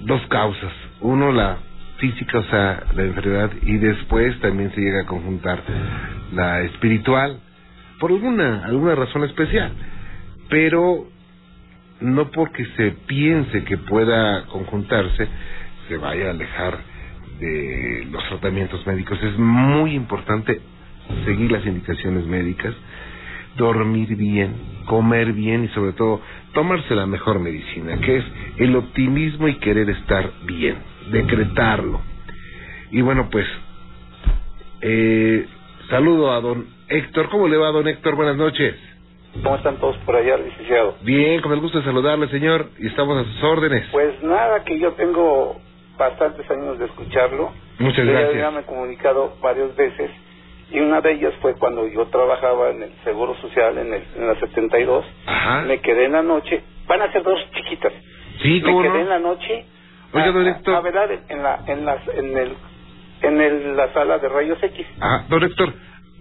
dos causas. Uno, la física, o sea, la enfermedad, y después también se llega a conjuntar la espiritual, por alguna, alguna razón especial. Pero no porque se piense que pueda conjuntarse, se vaya a alejar de los tratamientos médicos. Es muy importante seguir las indicaciones médicas, dormir bien, comer bien y sobre todo tomarse la mejor medicina, que es el optimismo y querer estar bien, decretarlo. Y bueno, pues, eh, saludo a don Héctor. ¿Cómo le va, don Héctor? Buenas noches. ¿Cómo están todos por allá, licenciado? Bien, con el gusto de saludarle, señor, y estamos a sus órdenes. Pues nada, que yo tengo bastantes años de escucharlo. Muchas gracias. Ya me he comunicado varias veces y una de ellas fue cuando yo trabajaba en el Seguro Social en, el, en la 72. Ajá. Me quedé en la noche. Van a ser dos chiquitas. Sí, me ¿cómo quedé no? en la noche. Oiga, don Héctor. A velar en la en las en el en el, la sala de rayos X. Ah, don Héctor,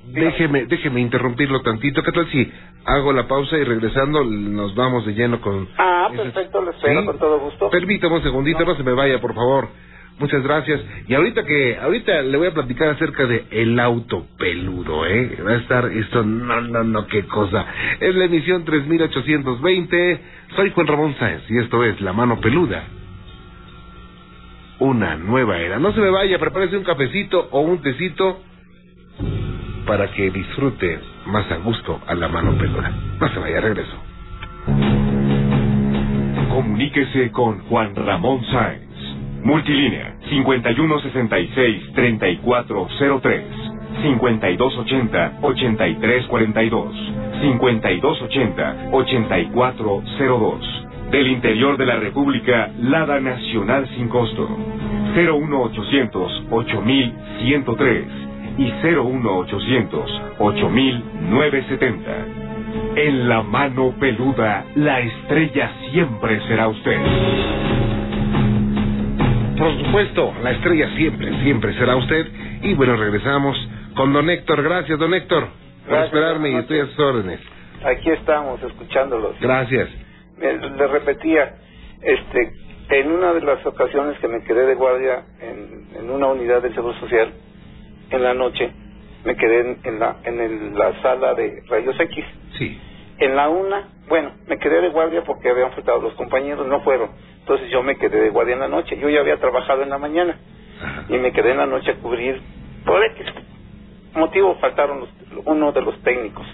déjeme, déjeme interrumpirlo tantito. ¿Qué tal si hago la pausa y regresando nos vamos de lleno con... Ah, perfecto, lo espero ¿Sí? con todo gusto. Permítame un segundito, no. se me vaya, por favor. Muchas gracias. Y ahorita que, ahorita le voy a platicar acerca de el auto peludo, ¿eh? Va a estar esto, no, no, no, qué cosa. Es la emisión 3820. Soy Juan Ramón Sáenz y esto es La Mano Peluda. Una nueva era. No se me vaya, prepárese un cafecito o un tecito para que disfrute más a gusto a La Mano Peluda. No se vaya, regreso. Comuníquese con Juan Ramón Sáenz. Multilínea 5166-3403. 5280-8342. 5280-8402. Del interior de la República, Lada Nacional sin costo. 01800-8103 y 01800-8970. En la mano peluda, la estrella siempre será usted. Por supuesto, la estrella siempre, siempre será usted. Y bueno, regresamos con don Héctor. Gracias, don Héctor, por Gracias, esperarme y estoy a sus órdenes. Aquí estamos escuchándolos. Gracias. Eh, le repetía, este, en una de las ocasiones que me quedé de guardia en, en una unidad del Seguro Social, en la noche, me quedé en, en la, en el- la sala de rayos X. Sí. En la una, bueno, me quedé de guardia porque habían faltado los compañeros, no fueron. Entonces yo me quedé de guardia en la noche. Yo ya había trabajado en la mañana y me quedé en la noche a cubrir. Por X motivo faltaron los- uno de los técnicos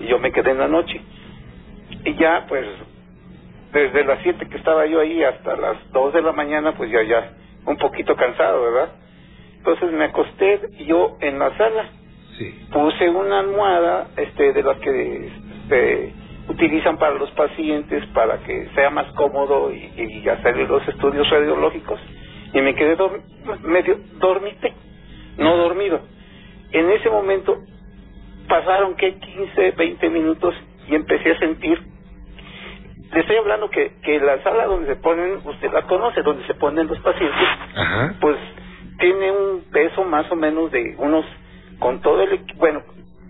y yo me quedé en la noche. Y ya, pues, desde las 7 que estaba yo ahí hasta las 2 de la mañana, pues ya, ya, un poquito cansado, ¿verdad? Entonces me acosté yo en la sala. Puse una almohada este, de las que este, utilizan para los pacientes para que sea más cómodo y, y hacer los estudios radiológicos. Y me quedé medio dormite, no dormido. En ese momento pasaron que 15, 20 minutos y empecé a sentir le estoy hablando que, que la sala donde se ponen, usted la conoce, donde se ponen los pacientes, pues tiene un peso más o menos de unos, con todo el, bueno,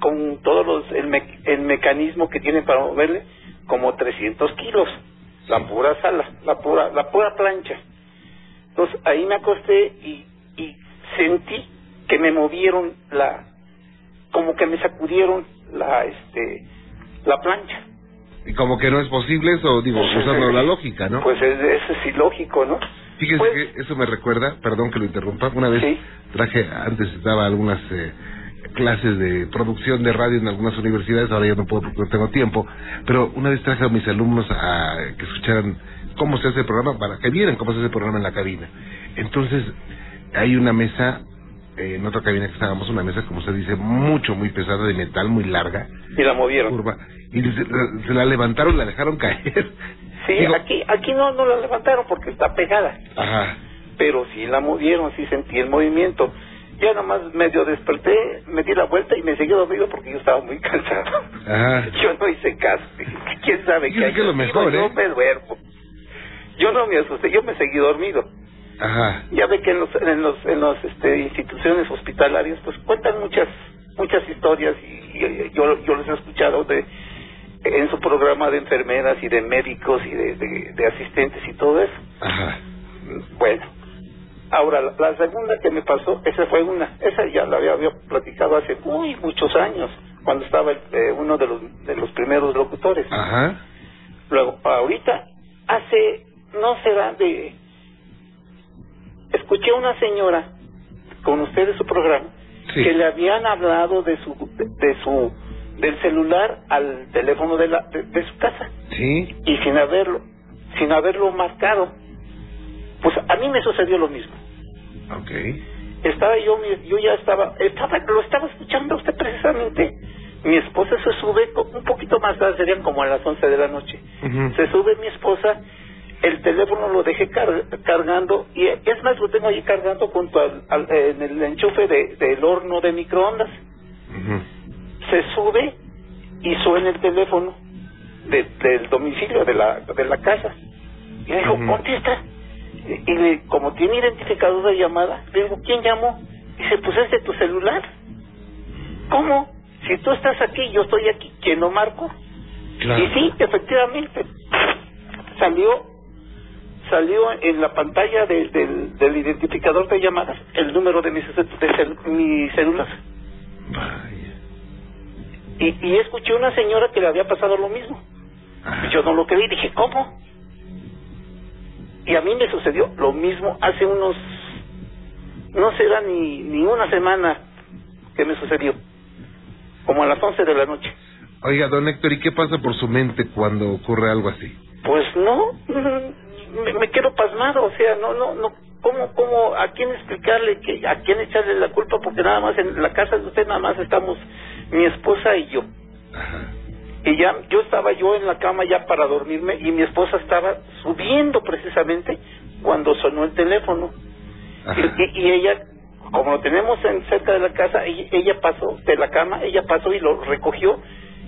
con todos los, el, el mecanismo que tiene para moverle, como 300 kilos, la pura sala, la pura, la pura plancha. Entonces ahí me acosté y, y sentí que me movieron la, como que me sacudieron la, este, la plancha y como que no es posible eso, digo, usando la lógica, ¿no? Pues es, eso es ilógico, ¿no? Fíjese Pues- que eso me recuerda, perdón que lo interrumpa, una vez traje, antes daba algunas eh, clases de producción de radio en algunas universidades, ahora ya no puedo porque no tengo tiempo, pero una vez traje a mis alumnos a que escucharan cómo se hace el programa, para que vieran cómo se hace el programa en la cabina. Entonces, hay una mesa, eh, en otra cabina que estábamos, una mesa, como se dice, mucho, muy pesada, de metal, muy larga, y la movieron. curva, y se, se la levantaron, la dejaron caer. Sí, Digo- aquí, aquí no, no la levantaron porque está pegada, Ajá. pero sí la movieron, sí sentí el movimiento. Ya nomás medio desperté, me di la vuelta y me seguí dormido porque yo estaba muy cansado. Ajá. Yo no hice caso. ¿Quién sabe qué que lo mejor, Yo ¿eh? me duermo. Yo no me asusté, yo me seguí dormido. Ajá. Ya ve que en los en los en los este, instituciones hospitalarias pues cuentan muchas muchas historias y, y- yo yo les he escuchado de en su programa de enfermeras y de médicos y de, de, de asistentes y todo eso. Ajá. Bueno, ahora la, la segunda que me pasó, esa fue una, esa ya la había, había platicado hace muy muchos años, cuando estaba eh, uno de los de los primeros locutores. Ajá. Luego, ahorita, hace, no será de... Escuché a una señora con usted de su programa que le habían hablado de su de su del celular al teléfono de la de, de su casa Sí. y sin haberlo sin haberlo marcado pues a mí me sucedió lo mismo. Ok. estaba yo yo ya estaba estaba lo estaba escuchando usted precisamente. Mi esposa se sube un poquito más tarde serían como a las 11 de la noche. Se sube mi esposa, el teléfono lo dejé car- cargando y es más lo tengo ahí cargando junto al, al- en el enchufe de, del horno de microondas. Se sube y suena el teléfono de- del domicilio de la de la casa. Y le digo contesta y, le- como tiene identificador de llamada le digo quién llamó dice pues es de tu celular cómo si tú estás aquí yo estoy aquí quién lo marco Claro. y sí, efectivamente, salió salió en la pantalla de- del, del identificador de llamadas el número de mi, ce- de cel- mi celular. Y, y escuché una señora que le había pasado lo mismo. Yo no lo creí, dije, ¿cómo? Y a mí me sucedió lo mismo hace unos, no será ni, ni una semana que me sucedió, como a las 11 de la noche. Oiga, don Héctor, ¿y qué pasa por su mente cuando ocurre algo así? Pues no, me, me quedo pasmado, o sea, no, no, no, ¿cómo, cómo, a quién explicarle, que, a quién echarle la culpa? Porque nada más en la casa de usted nada más estamos mi esposa y yo. Y ya, yo estaba yo en la cama ya para dormirme y mi esposa estaba subiendo precisamente cuando sonó el teléfono. Y, y- y ella, como lo tenemos en cerca de la casa, ella, ella pasó de la cama, ella pasó y lo recogió.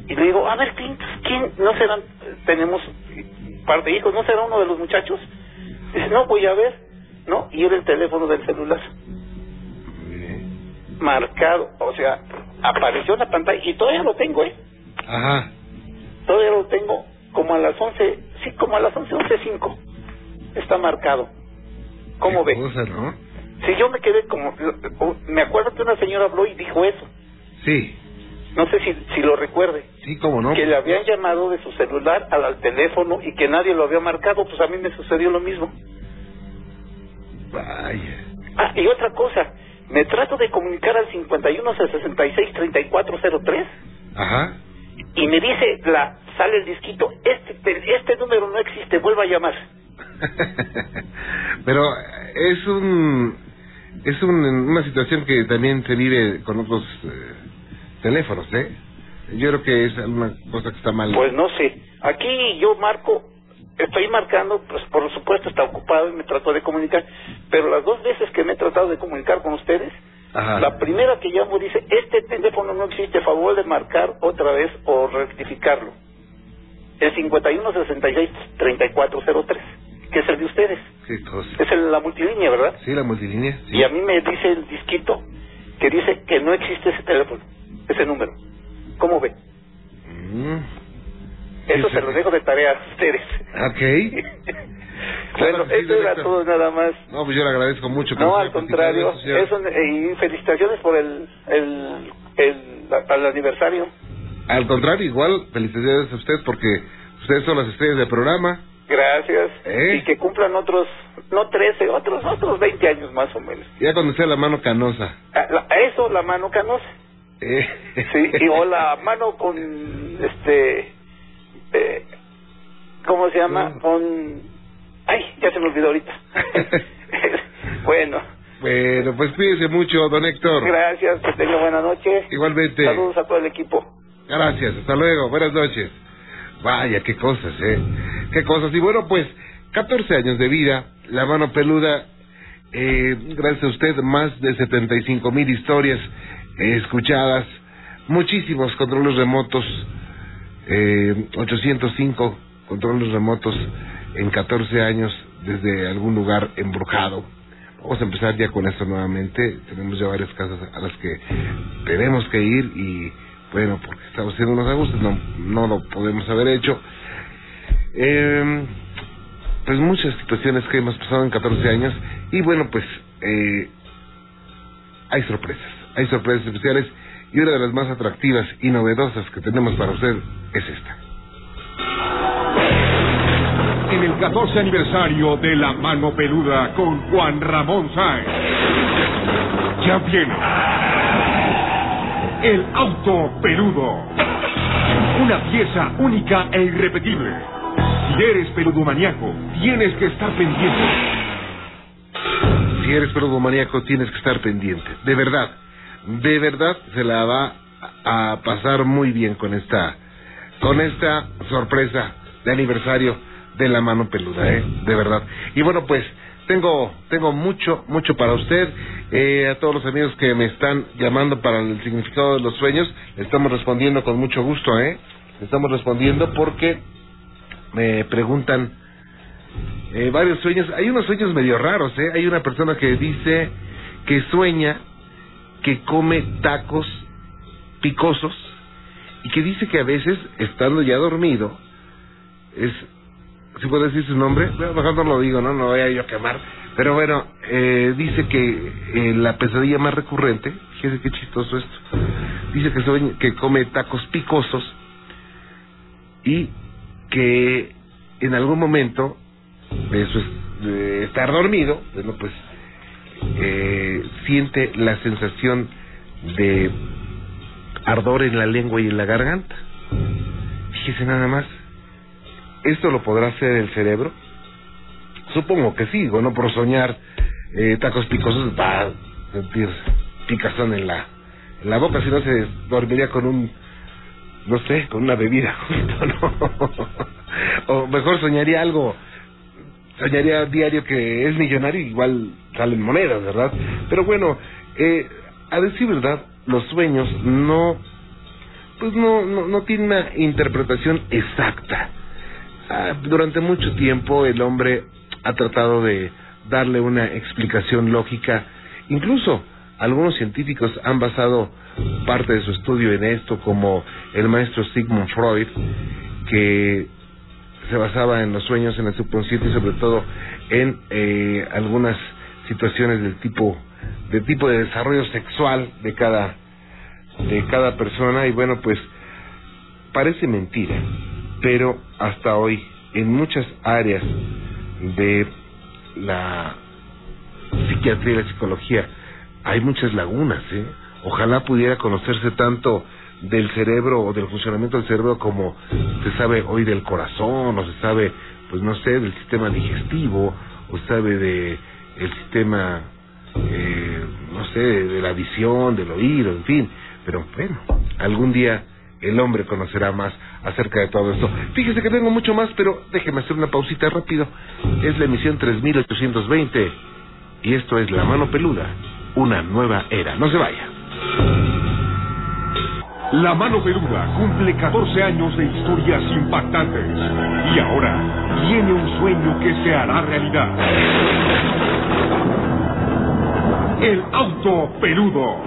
Y le digo, a ver, ¿quién, quién no serán, tenemos un par de hijos, no será uno de los muchachos? Dice, no, voy a ver, ¿no? Y era el teléfono del celular. Marcado, o sea, apareció en la pantalla y todavía lo tengo, ¿eh? Ajá. Todavía lo tengo como a las 11, sí, como a las 11, 11.05. Está marcado. ¿Cómo ve? Cosa, ¿no? Si yo me quedé como, me acuerdo que una señora habló y dijo eso. Sí. No sé si, si lo recuerde. Sí, cómo no. Que le habían llamado de su celular al, al teléfono y que nadie lo había marcado, pues a mí me sucedió lo mismo. Vaya. Ah, y otra cosa, me trato de comunicar al 51 66 3403 Ajá. Y me dice, la sale el disquito, este, te- este número no existe, vuelva a llamar. Pero es un es un- una situación que también se vive con otros eh, teléfonos, ¿eh? Yo creo que es una cosa que está mal. Pues no sé. Aquí yo marco, estoy marcando, pues por supuesto está ocupado y me trato de comunicar, pero las dos veces que me he tratado de comunicar con ustedes, Ajá. la primera que llamo dice, este teléfono no existe, favor de marcar otra vez o rectificarlo. El 5166-3403, que es el de ustedes. Sí, todos. Es el, la multilínea, ¿verdad? Sí, la multilínea. Sí. Y a mí me dice el disquito que dice que no existe ese teléfono, ese número. ¿Cómo ve? Mm, Eso Sí, se sí. lo dejo de tarea a ustedes. Ok. bueno, sí, eso era todo nada más. No, pues yo le agradezco mucho. que No, al contrario. eso, eh, y felicitaciones por el, el, el, al aniversario. Al contrario, igual, felicidades a usted porque ustedes son las estrellas del programa. Gracias. ¿Eh? Y que cumplan otros, no 13, otros, otros 20 años más o menos. Ya cuando sea la mano canosa. A, la- a eso la mano canosa. Eh. Sí, y, o la mano con, este, ¿cómo se llama? Con, ay, ya se me olvidó ahorita. bueno, Bueno, pues cuídese mucho, don Héctor. gracias, que tenga buena noche. Igualmente. Saludos a todo el equipo. Gracias, hasta luego, buenas noches. Vaya, qué cosas, ¿eh? Qué cosas. Y bueno, pues, 14 años de vida, la mano peluda, eh, gracias a usted, más de 75 mil historias eh, escuchadas, muchísimos controles remotos, eh, 805 controles remotos en 14 años desde algún lugar embrujado. Vamos a empezar ya con esto nuevamente. Tenemos ya varias casas a las que tenemos que ir y bueno, porque estamos haciendo unos ajustes, no, no lo podemos haber hecho. Eh, pues muchas situaciones que hemos pasado en 14 años y bueno, pues eh, hay sorpresas, hay sorpresas especiales y una de las más atractivas y novedosas que tenemos para usted es esta. 14 aniversario de La Mano Peluda con Juan Ramón Sáenz. Ya viene. El auto peludo. Una pieza única e irrepetible. Si eres peludomaníaco, tienes que estar pendiente. Si eres peludomaníaco tienes que estar pendiente. De verdad, de verdad se la va a pasar muy bien con esta, con esta sorpresa de aniversario de la mano peluda, ¿eh? De verdad. Y bueno, pues tengo, tengo mucho, mucho para usted. Eh, a todos los amigos que me están llamando para el significado de los sueños, le estamos respondiendo con mucho gusto, ¿eh? Estamos respondiendo porque me preguntan eh, varios sueños. Hay unos sueños medio raros, ¿eh? Hay una persona que dice que sueña que come tacos picosos y que dice que a veces, estando ya dormido, es... ¿Sí puedo decir su nombre? Mejor no lo digo, ¿no? No voy a yo quemar. Pero bueno, eh, dice que eh, la pesadilla más recurrente, fíjese qué chistoso esto, dice que, sueña, que come tacos picosos y que en algún momento de, su, estar dormido, bueno, pues eh, siente la sensación de ardor en la lengua y en la garganta. Fíjese nada más. ¿Esto lo podrá hacer el cerebro? Supongo que sí, digo, no por soñar eh, tacos picosos va a sentir picazón en la, en la boca, si no se dormiría con un, no sé, con una bebida junto, ¿no? o mejor soñaría algo, soñaría diario que es millonario, igual salen monedas, ¿verdad? Pero bueno, eh, a decir verdad, los sueños no, pues no, no, no tienen una interpretación exacta. Ah, durante mucho tiempo el hombre ha tratado de darle una explicación lógica. Incluso algunos científicos han basado parte de su estudio en esto, como el maestro Sigmund Freud, que se basaba en los sueños, en el subconsciente y sobre todo en eh, algunas situaciones del tipo de tipo de desarrollo sexual de cada de cada persona y bueno pues parece mentira pero hasta hoy en muchas áreas de la psiquiatría y la psicología hay muchas lagunas, ¿eh? Ojalá pudiera conocerse tanto del cerebro o del funcionamiento del cerebro como se sabe hoy del corazón o se sabe, pues no sé, del sistema digestivo o sabe de el sistema eh, sé, de la visión, del oído, en fin. Pero bueno, algún día el hombre conocerá más acerca de todo esto. Fíjese que tengo mucho más, pero déjeme hacer una pausita rápido. Es la emisión 3820 y esto es La Mano Peluda, una nueva era. No se vaya. La Mano Peluda cumple 14 años de historias impactantes y ahora tiene un sueño que se hará realidad. El auto peludo.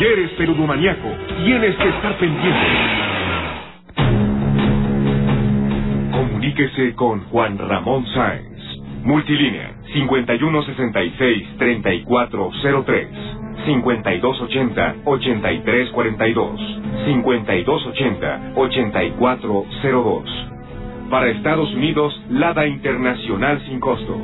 Eres peludomaniaco, tienes que estar pendiente. Comuníquese con Juan Ramón Sáenz. Multilínea 5166-3403. 5280-8342. 5280-8402. Para Estados Unidos, Lada Internacional sin costo.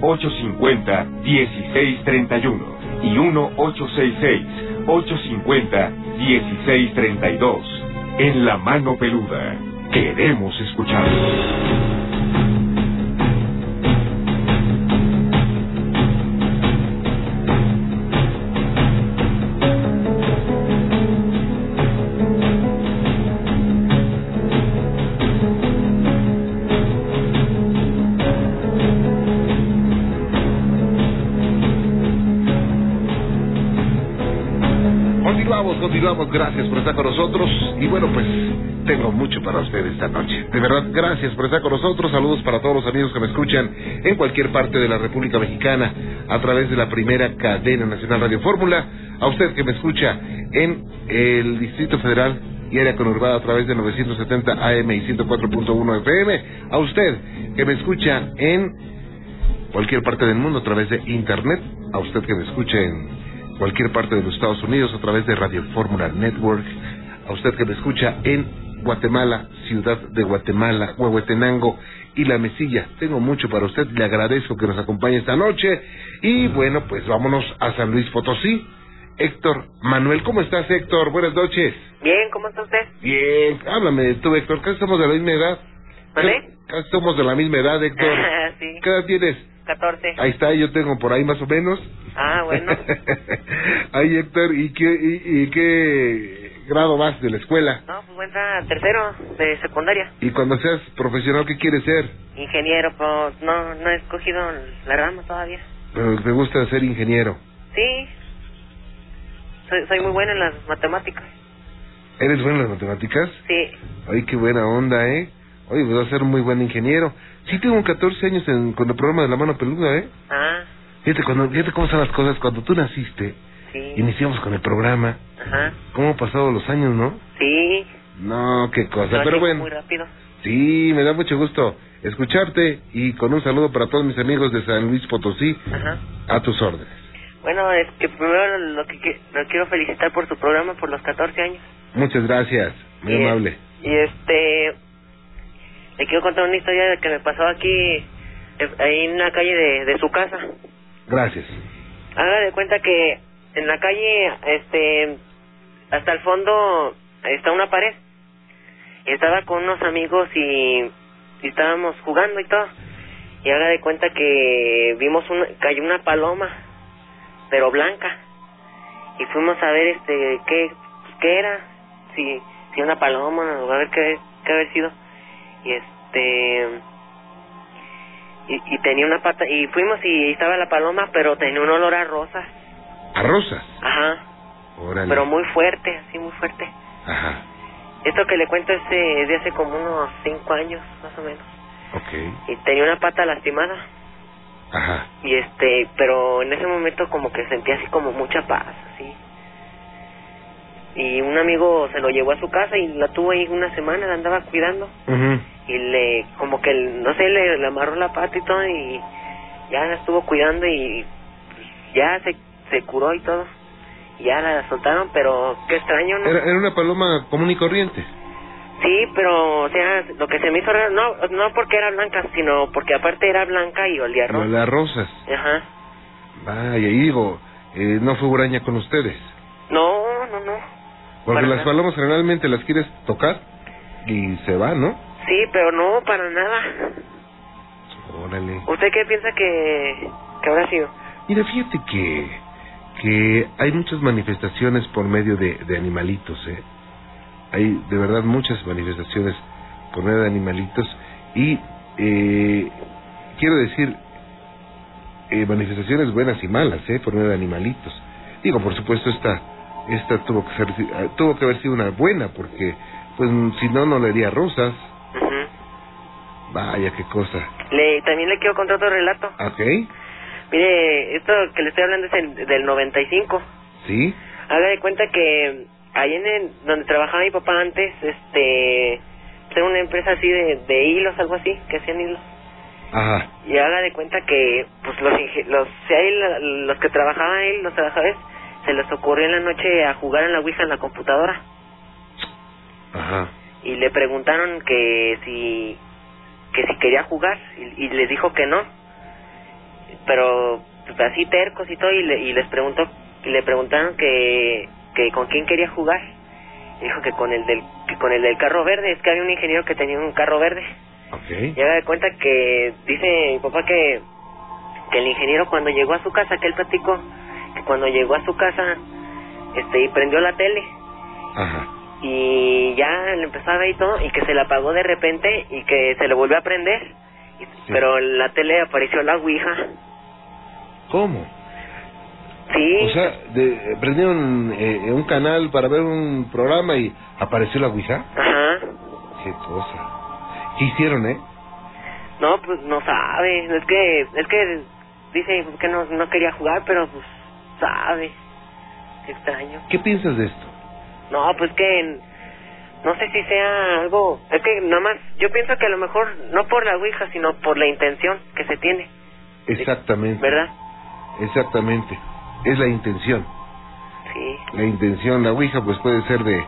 1866-850-1631 y 1866-850-1632. En la mano peluda. Queremos escuchar. Gracias por estar con nosotros. Y bueno, pues tengo mucho para ustedes esta noche. De verdad, gracias por estar con nosotros. Saludos para todos los amigos que me escuchan en cualquier parte de la República Mexicana a través de la primera cadena nacional Radio Fórmula. A usted que me escucha en el Distrito Federal y área conurbada a través de 970 AM y 104.1 FM. A usted que me escucha en cualquier parte del mundo a través de Internet. A usted que me escucha en cualquier parte de los Estados Unidos a través de Radio Fórmula Network. A usted que me escucha en Guatemala, ciudad de Guatemala, Huehuetenango y La Mesilla. Tengo mucho para usted. Le agradezco que nos acompañe esta noche. Y bueno, pues vámonos a San Luis Potosí. Héctor Manuel, ¿cómo estás, Héctor? Buenas noches. Bien, ¿cómo está usted? Bien, háblame de tú, Héctor. Casi somos de la misma edad. ¿Vale? Casi somos de la misma edad, Héctor. sí. ¿Qué edad tienes? 14. Ahí está, yo tengo por ahí más o menos. Ah, bueno. Ay, Héctor, ¿y qué, y, y qué grado vas de la escuela? No, pues voy a entrar a tercero de secundaria. Y cuando seas profesional, ¿qué quieres ser? Ingeniero, pues no, no he escogido la rama todavía. Pero te gusta ser ingeniero. Sí. Soy, soy muy buena en las matemáticas. ¿Eres bueno en las matemáticas? Sí. Ay, qué buena onda, ¿eh? Oye, pues a ser un muy buen ingeniero. Sí, tengo 14 años en, con el programa de la mano peluda, ¿eh? Ah, Fíjate, cuando, fíjate cómo son las cosas. Cuando tú naciste, sí. iniciamos con el programa. Ajá. ¿Cómo han pasado los años, no? Sí. No, qué cosa. Pero bueno, Muy rápido. sí, me da mucho gusto escucharte y con un saludo para todos mis amigos de San Luis Potosí, Ajá. a tus órdenes. Bueno, es que primero lo que lo quiero felicitar por su programa por los 14 años. Muchas gracias, muy Y- amable. Y este, quiero contar una historia de que me pasó aquí, eh, ahí en la calle de, de su casa. Gracias. Haga de cuenta que en la calle, este, hasta el fondo está una pared. Estaba con unos amigos y, y estábamos jugando y todo. Y haga de cuenta que vimos una, cayó una paloma, pero blanca. Y fuimos a ver este qué, qué era, si, si una paloma, a ver qué, qué había sido. Y este y, y tenía una pata y fuimos y estaba la paloma pero tenía un olor a rosas A Rosas. ajá Órale. pero muy fuerte así muy fuerte Ajá, esto que le cuento es de, de hace como unos cinco años más o menos ok. y tenía una pata lastimada Ajá. y este pero en ese momento como que sentía así como mucha paz así y un amigo se lo llevó a su casa y la tuvo ahí una semana la andaba cuidando. Y le como que no sé le, le amarró la pata y todo y ya la estuvo cuidando y ya se se curó y todo. Y ya la soltaron pero qué extraño no Era, era una paloma común y corriente. sí pero o sea lo que se me hizo raro no no porque era blanca sino porque aparte era blanca y olía rojo las rosas. ajá. Vaya, y digo, eh, no fue huraña con ustedes. no no no Porque las nada. palomas generalmente las quieres tocar y se van, ¿no? sí pero no para nada Órale. ¿Usted qué piensa que, que habrá sido? Mira, fíjate que, que hay muchas manifestaciones por medio de, de animalitos, ¿eh? Hay de verdad muchas manifestaciones por medio de animalitos y eh, quiero decir, eh, manifestaciones buenas y malas, ¿eh? Por medio de animalitos. Digo, por supuesto, esta, esta tuvo que ser, eh, tuvo que haber sido una buena porque, pues, si no, no le haría rosas. Ujú. Vaya, qué cosa. Le, también le quiero contar otro relato. ¿Ok? Mire, esto que le estoy hablando es el, del 95. ¿Sí? Haga de cuenta que ahí en el, donde trabajaba mi papá antes, este, era una empresa así de, de hilos, algo así, que hacían hilos. Ajá. Y haga de cuenta que, pues los, los, si la- los que trabajaban ahí, los trabajadores, se les ocurrió en la noche a jugar en la Ouija en la computadora. Ajá. Y le preguntaron que si, que si quería jugar, y, y les dijo que no. Pero, pues, así tercos y todo, y, le, y les preguntó, y le preguntaron que, que con quién quería jugar. Y dijo que con el del, que con el del carro verde, es que había un ingeniero que tenía un carro verde. Ok. Y haga de cuenta que dice mi papá que, que el ingeniero cuando llegó a su casa, que él platicó, cuando llegó a su casa, este, y prendió la tele, Ajá. y ya le empezó a ver y todo, y que se la apagó de repente, y que se le volvió a prender, y- pero en la tele apareció la ouija. ¿Cómo? Sí, O sea, de, prendieron eh, un canal para ver un programa y apareció la Ouija. ajá. Qué cosa. ¿Qué hicieron, eh? No, pues no sabe, es que, es que dice que no, no quería jugar, pero pues sabe. Qué extraño. ¿Qué piensas de esto? No, pues que no sé si sea algo, es que nada más, yo pienso que a lo mejor no por la ouija, sino por la intención que se tiene, Exactamente. ¿verdad? Exactamente. Es la intención. Sí. La intención, la Ouija, pues puede ser de,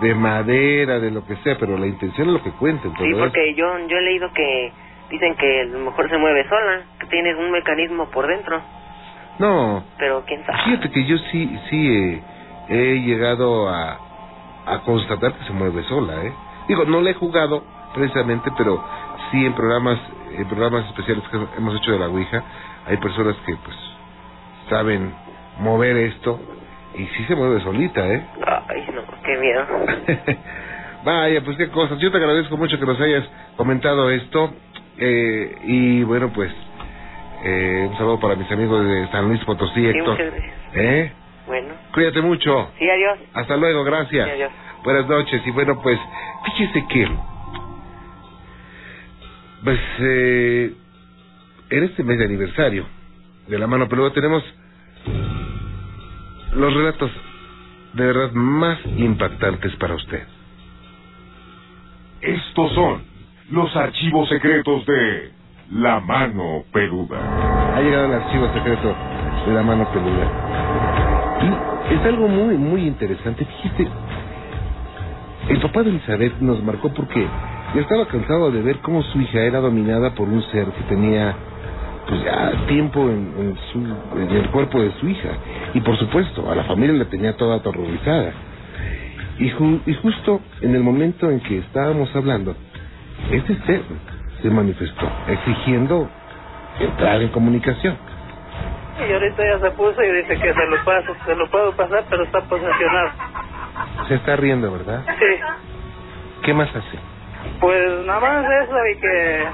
de madera, de lo que sea, pero la intención es lo que cuenta. en todo Sí, porque yo yo he leído que dicen que a lo mejor se mueve sola, que tiene un mecanismo por dentro, No, pero quién sabe. fíjate que yo sí, sí eh, he llegado a, a constatar que se mueve sola, ¿eh? Digo, no la he jugado precisamente, pero sí en programas, en programas especiales que hemos hecho de la Ouija, hay personas que pues saben mover esto y sí se mueve solita, ¿eh? Ay, no, qué miedo. Vaya, pues qué cosas. Yo te agradezco mucho que nos hayas comentado esto. Eh, y bueno, pues eh, un saludo para mis amigos de San Luis Potosí, Sí, Héctor. muchas gracias. ¿Eh? Bueno, Cuídate mucho. sí, adiós. Hasta luego, gracias. Sí, adiós. Buenas noches. Y bueno, pues fíjese que pues eh, en este mes de aniversario de la mano peluda tenemos los relatos de verdad más impactantes para usted. Estos son los archivos secretos de La Mano Peluda. Ha llegado el archivo secreto de la mano peluda. Y es algo muy, muy interesante. Fíjate, el papá de Elizabeth nos marcó porque ya estaba cansado de ver cómo su hija era dominada por un ser que tenía pues ya tiempo en, el cuerpo de su hija. Y por supuesto, a la familia la tenía toda aterrorizada. Y, y justo en el momento en que estábamos hablando, este ser se manifestó exigiendo entrar en comunicación. Y ahorita ya se puso y dice que se lo paso, se lo puedo pasar, pero está posesionado. Se está riendo, ¿verdad? Sí, ¿Qué más hace? pues nada más eso y que,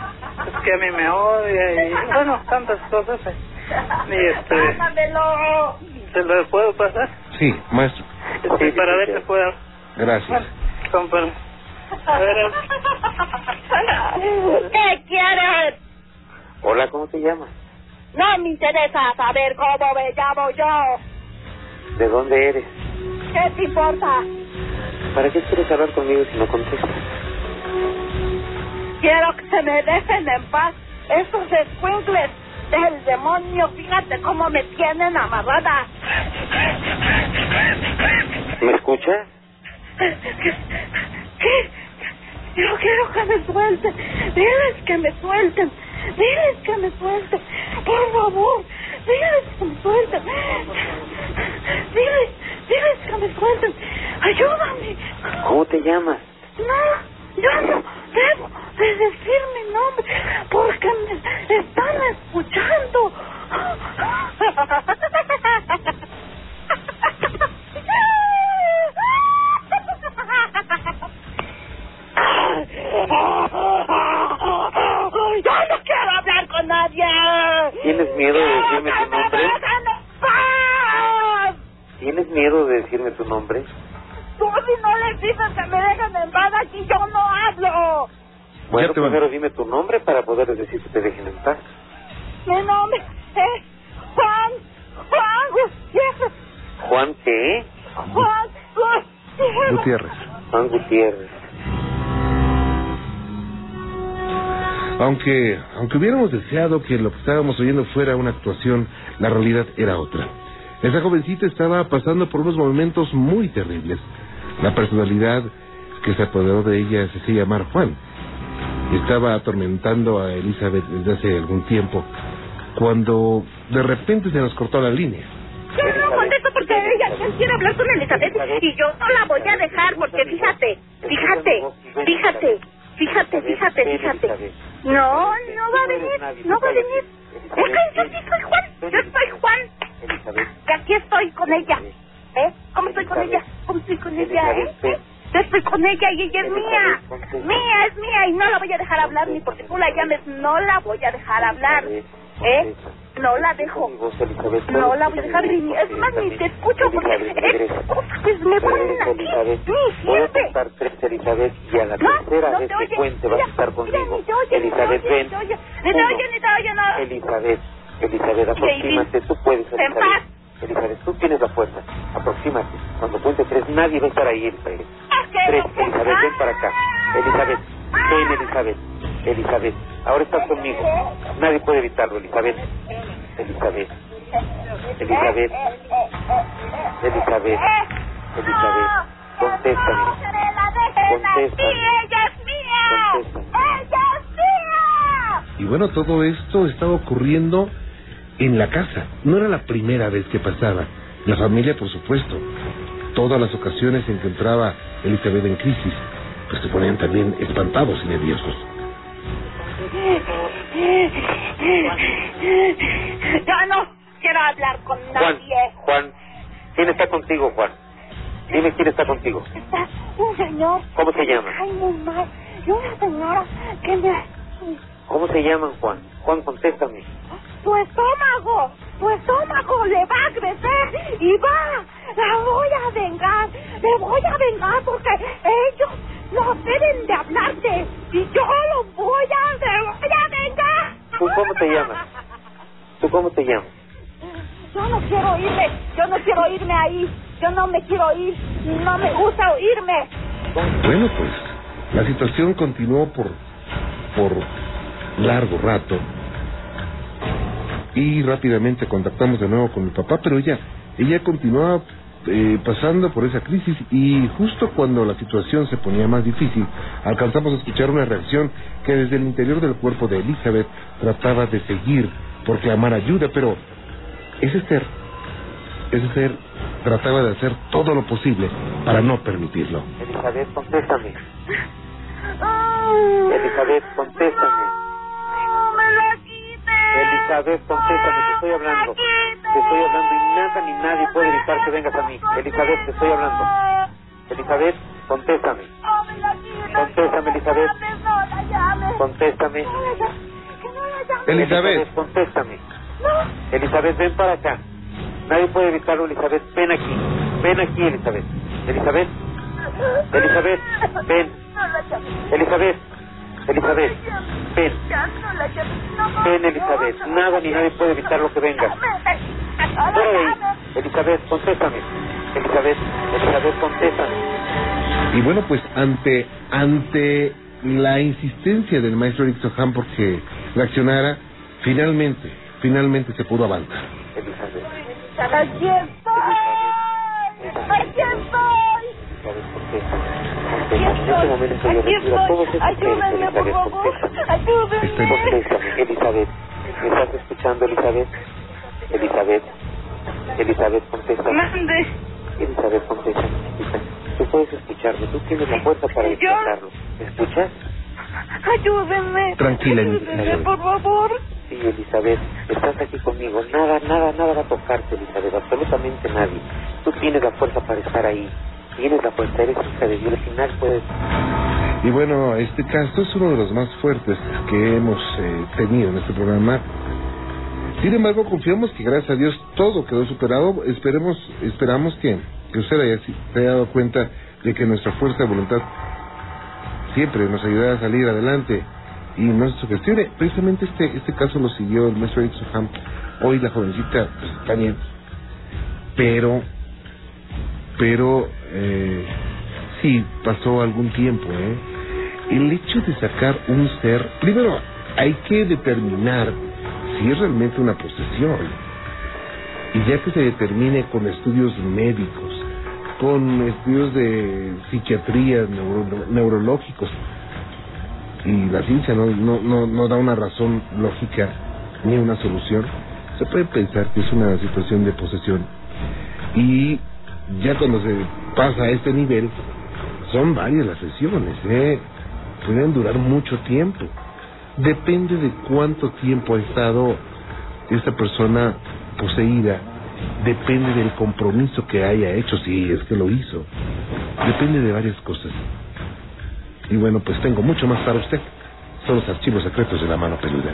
pues que a mí me odia y bueno, tantas cosas. eh. Y este, ¿se lo puedo pasar? Sí, maestro. Sí, para ver si puedo. Gracias. Con permiso. A ver, ¿Qué quieres? Hola, ¿cómo te llamas? No me interesa saber cómo me llamo yo. ¿De dónde eres? ¿Qué te importa? ¿Para qué quieres hablar conmigo si no contestas? Quiero que se me dejen en paz esos escuincles del demonio. Fíjate cómo me tienen amarrada. ¿Me escuchas? ¿Qué? Yo quiero que me suelten. Diles que me suelten. Diles que me suelten. Por favor. Diles que me suelten. Diles, diles que me suelten. Ayúdame. ¿Cómo te llamas? No, yo no, debo de decir mi nombre porque me están escuchando. Yo no quiero hablar con nadie. ¿Tienes miedo de decirme tu nombre? ¡Déjame en paz! ¿Tienes miedo de decirme tu nombre? Tú si no les dices que me dejen en paz aquí, yo no hablo. Bueno, primero dime tu nombre para poder decir que te dejen en paz. Mi nombre es Juan, Juan Gutiérrez. ¿Juan qué? Juan Gutiérrez. Gutiérrez. Juan Gutiérrez. Aunque, aunque hubiéramos deseado que lo que estábamos oyendo fuera una actuación, la realidad era otra. Esa jovencita estaba pasando por unos momentos muy terribles. La personalidad que se apoderó de ella se hacía llamar Juan. Estaba atormentando a Elizabeth desde hace algún tiempo, cuando de repente se nos cortó la línea. Yo no contesto porque ella quiere hablar con Elizabeth y yo no la voy a dejar porque fíjate, fíjate, fíjate, fíjate, fíjate, fíjate. No, no va a venir, no va a venir. Es que yo sí soy Juan, yo soy Juan. Y aquí estoy con ella. ¿Eh? ¿Cómo estoy con ella? ¿Cómo estoy con ella, eh? Yo estoy con ella y ella es mía. Mía, es mía y no la voy a dejar hablar ni porque tú la llames, no la voy a dejar hablar. ¿Eh? No la dejo. No la voy a dejar ni, es más, ni te escucho porque es que me ponen aquí. Ni Voy a contar tres, Elizabeth, y a la tercera vez que cuente vas a estar conmigo. Elizabeth, ven. ni te oye. Ni te oye, no. Elizabeth, Elizabeth, aproxímate, tú puedes, Elizabeth. paz. Elizabeth, tú tienes la fuerza. Aproxímate. Cuando cuente tres, nadie va a estar ahí, Elizabeth. Tres, Elizabeth, ven para acá. Elizabeth, ven, Elizabeth. Elizabeth, ahora estás conmigo. Nadie puede evitarlo, Elizabeth. Elizabeth, Elizabeth, Elizabeth, Elizabeth, contéstame. Contéstame. ¡Ella es mía! ¡Ella es mía! Y bueno, todo esto estaba ocurriendo en la casa. No era la primera vez que pasaba. La familia, por supuesto. Todas las ocasiones en que entraba Elizabeth en crisis, pues se ponían también espantados y nerviosos. Yo no quiero hablar con nadie. Juan, ¿quién está contigo, Juan? Dime quién está contigo. Está un señor. ¿Cómo se llama? Ay, muy mal. Y una señora que me... ¿Cómo se llaman, Juan? Juan, contéstame. Tu estómago, tu estómago le va a crecer y va. La voy a vengar. Me voy a vengar porque ellos no deben de hablarte. Y yo los voy a, me voy a vengar. ¿Tú cómo te llamas? ¿Tú cómo te llamas? Yo no quiero irme, yo no quiero irme ahí, yo no me quiero ir, no me gusta oírme. Bueno, pues la situación continuó por, por largo rato y rápidamente contactamos de nuevo con mi papá, pero ella, ella continuaba eh, pasando por esa crisis y justo cuando la situación se ponía más difícil, alcanzamos a escuchar una reacción que desde el interior del cuerpo de Elizabeth trataba de seguir por clamar ayuda, pero ese ser, ese ser trataba de hacer todo lo posible para no permitirlo. Elizabeth, contéstame. Elizabeth, contéstame. No me Elizabeth, contéstame, te estoy hablando. Te estoy hablando y nada ni nadie puede evitar que vengas a mí. Elizabeth, te estoy hablando. Elizabeth, contéstame. Contéstame, Elizabeth. Contéstame. Que. Elizabeth. contéstame. Elizabeth, ven para acá. Nadie puede evitarlo, Elizabeth. Ven aquí. Ven aquí, Elizabeth. Elizabeth. Elizabeth, ven. Elizabeth. Elizabeth, ven. Ven, Elizabeth. Nada ni nadie puede evitar lo que venga. Ahí. Elizabeth, contéstame. Elizabeth, Elizabeth, contéstame. Y bueno, pues ante ante la insistencia del maestro Eric Soham porque reaccionara, finalmente, finalmente se pudo avanzar. Elizabeth, Aquí estoy. Aquí estoy. Elizabeth, Contéstame. En este momento yo Aquí recibo todos esos Ayúdenme, por Elizabeth, favor. Ayúdenme. Elizabeth. ¿Me estás escuchando, Elizabeth? Elizabeth. Elizabeth, contéstame. Mande. Elizabeth, chiquita. Tú puedes escucharme. Tú tienes la fuerza para escucharlo. ¿Me escuchas? Ayúdenme. Tranquila, Elizabeth. por favor. Sí, Elizabeth, estás aquí conmigo. Nada, nada, nada va a tocarte, Elizabeth. Absolutamente nadie. Tú tienes la fuerza para estar ahí. Tienes la fuerza, eres hija final puedes... Y bueno, este caso es uno de los más fuertes que hemos eh, tenido en este programa. Sin embargo, confiamos que gracias a Dios todo quedó superado. Esperemos, esperamos que, que usted haya, dado cuenta de que nuestra fuerza de voluntad siempre nos ayudará a salir adelante y no se sugestione. Precisamente este este caso lo siguió el maestro Soham. Hoy la jovencita pues, está pero pero eh, sí pasó algún tiempo. ¿eh? El hecho de sacar un ser, primero hay que determinar si es realmente una posesión y ya que se determine con estudios médicos, con estudios de psiquiatría, neuro- neurológicos, y la ciencia no, no, no, no da una razón lógica ni una solución, se puede pensar que es una situación de posesión. Y ya cuando se pasa a este nivel, son varias las sesiones, ¿eh? pueden durar mucho tiempo. Depende de cuánto tiempo ha estado esta persona poseída, depende del compromiso que haya hecho, si es que lo hizo. Depende de varias cosas. Y bueno, pues tengo mucho más para usted. Son los archivos secretos de la mano peluda.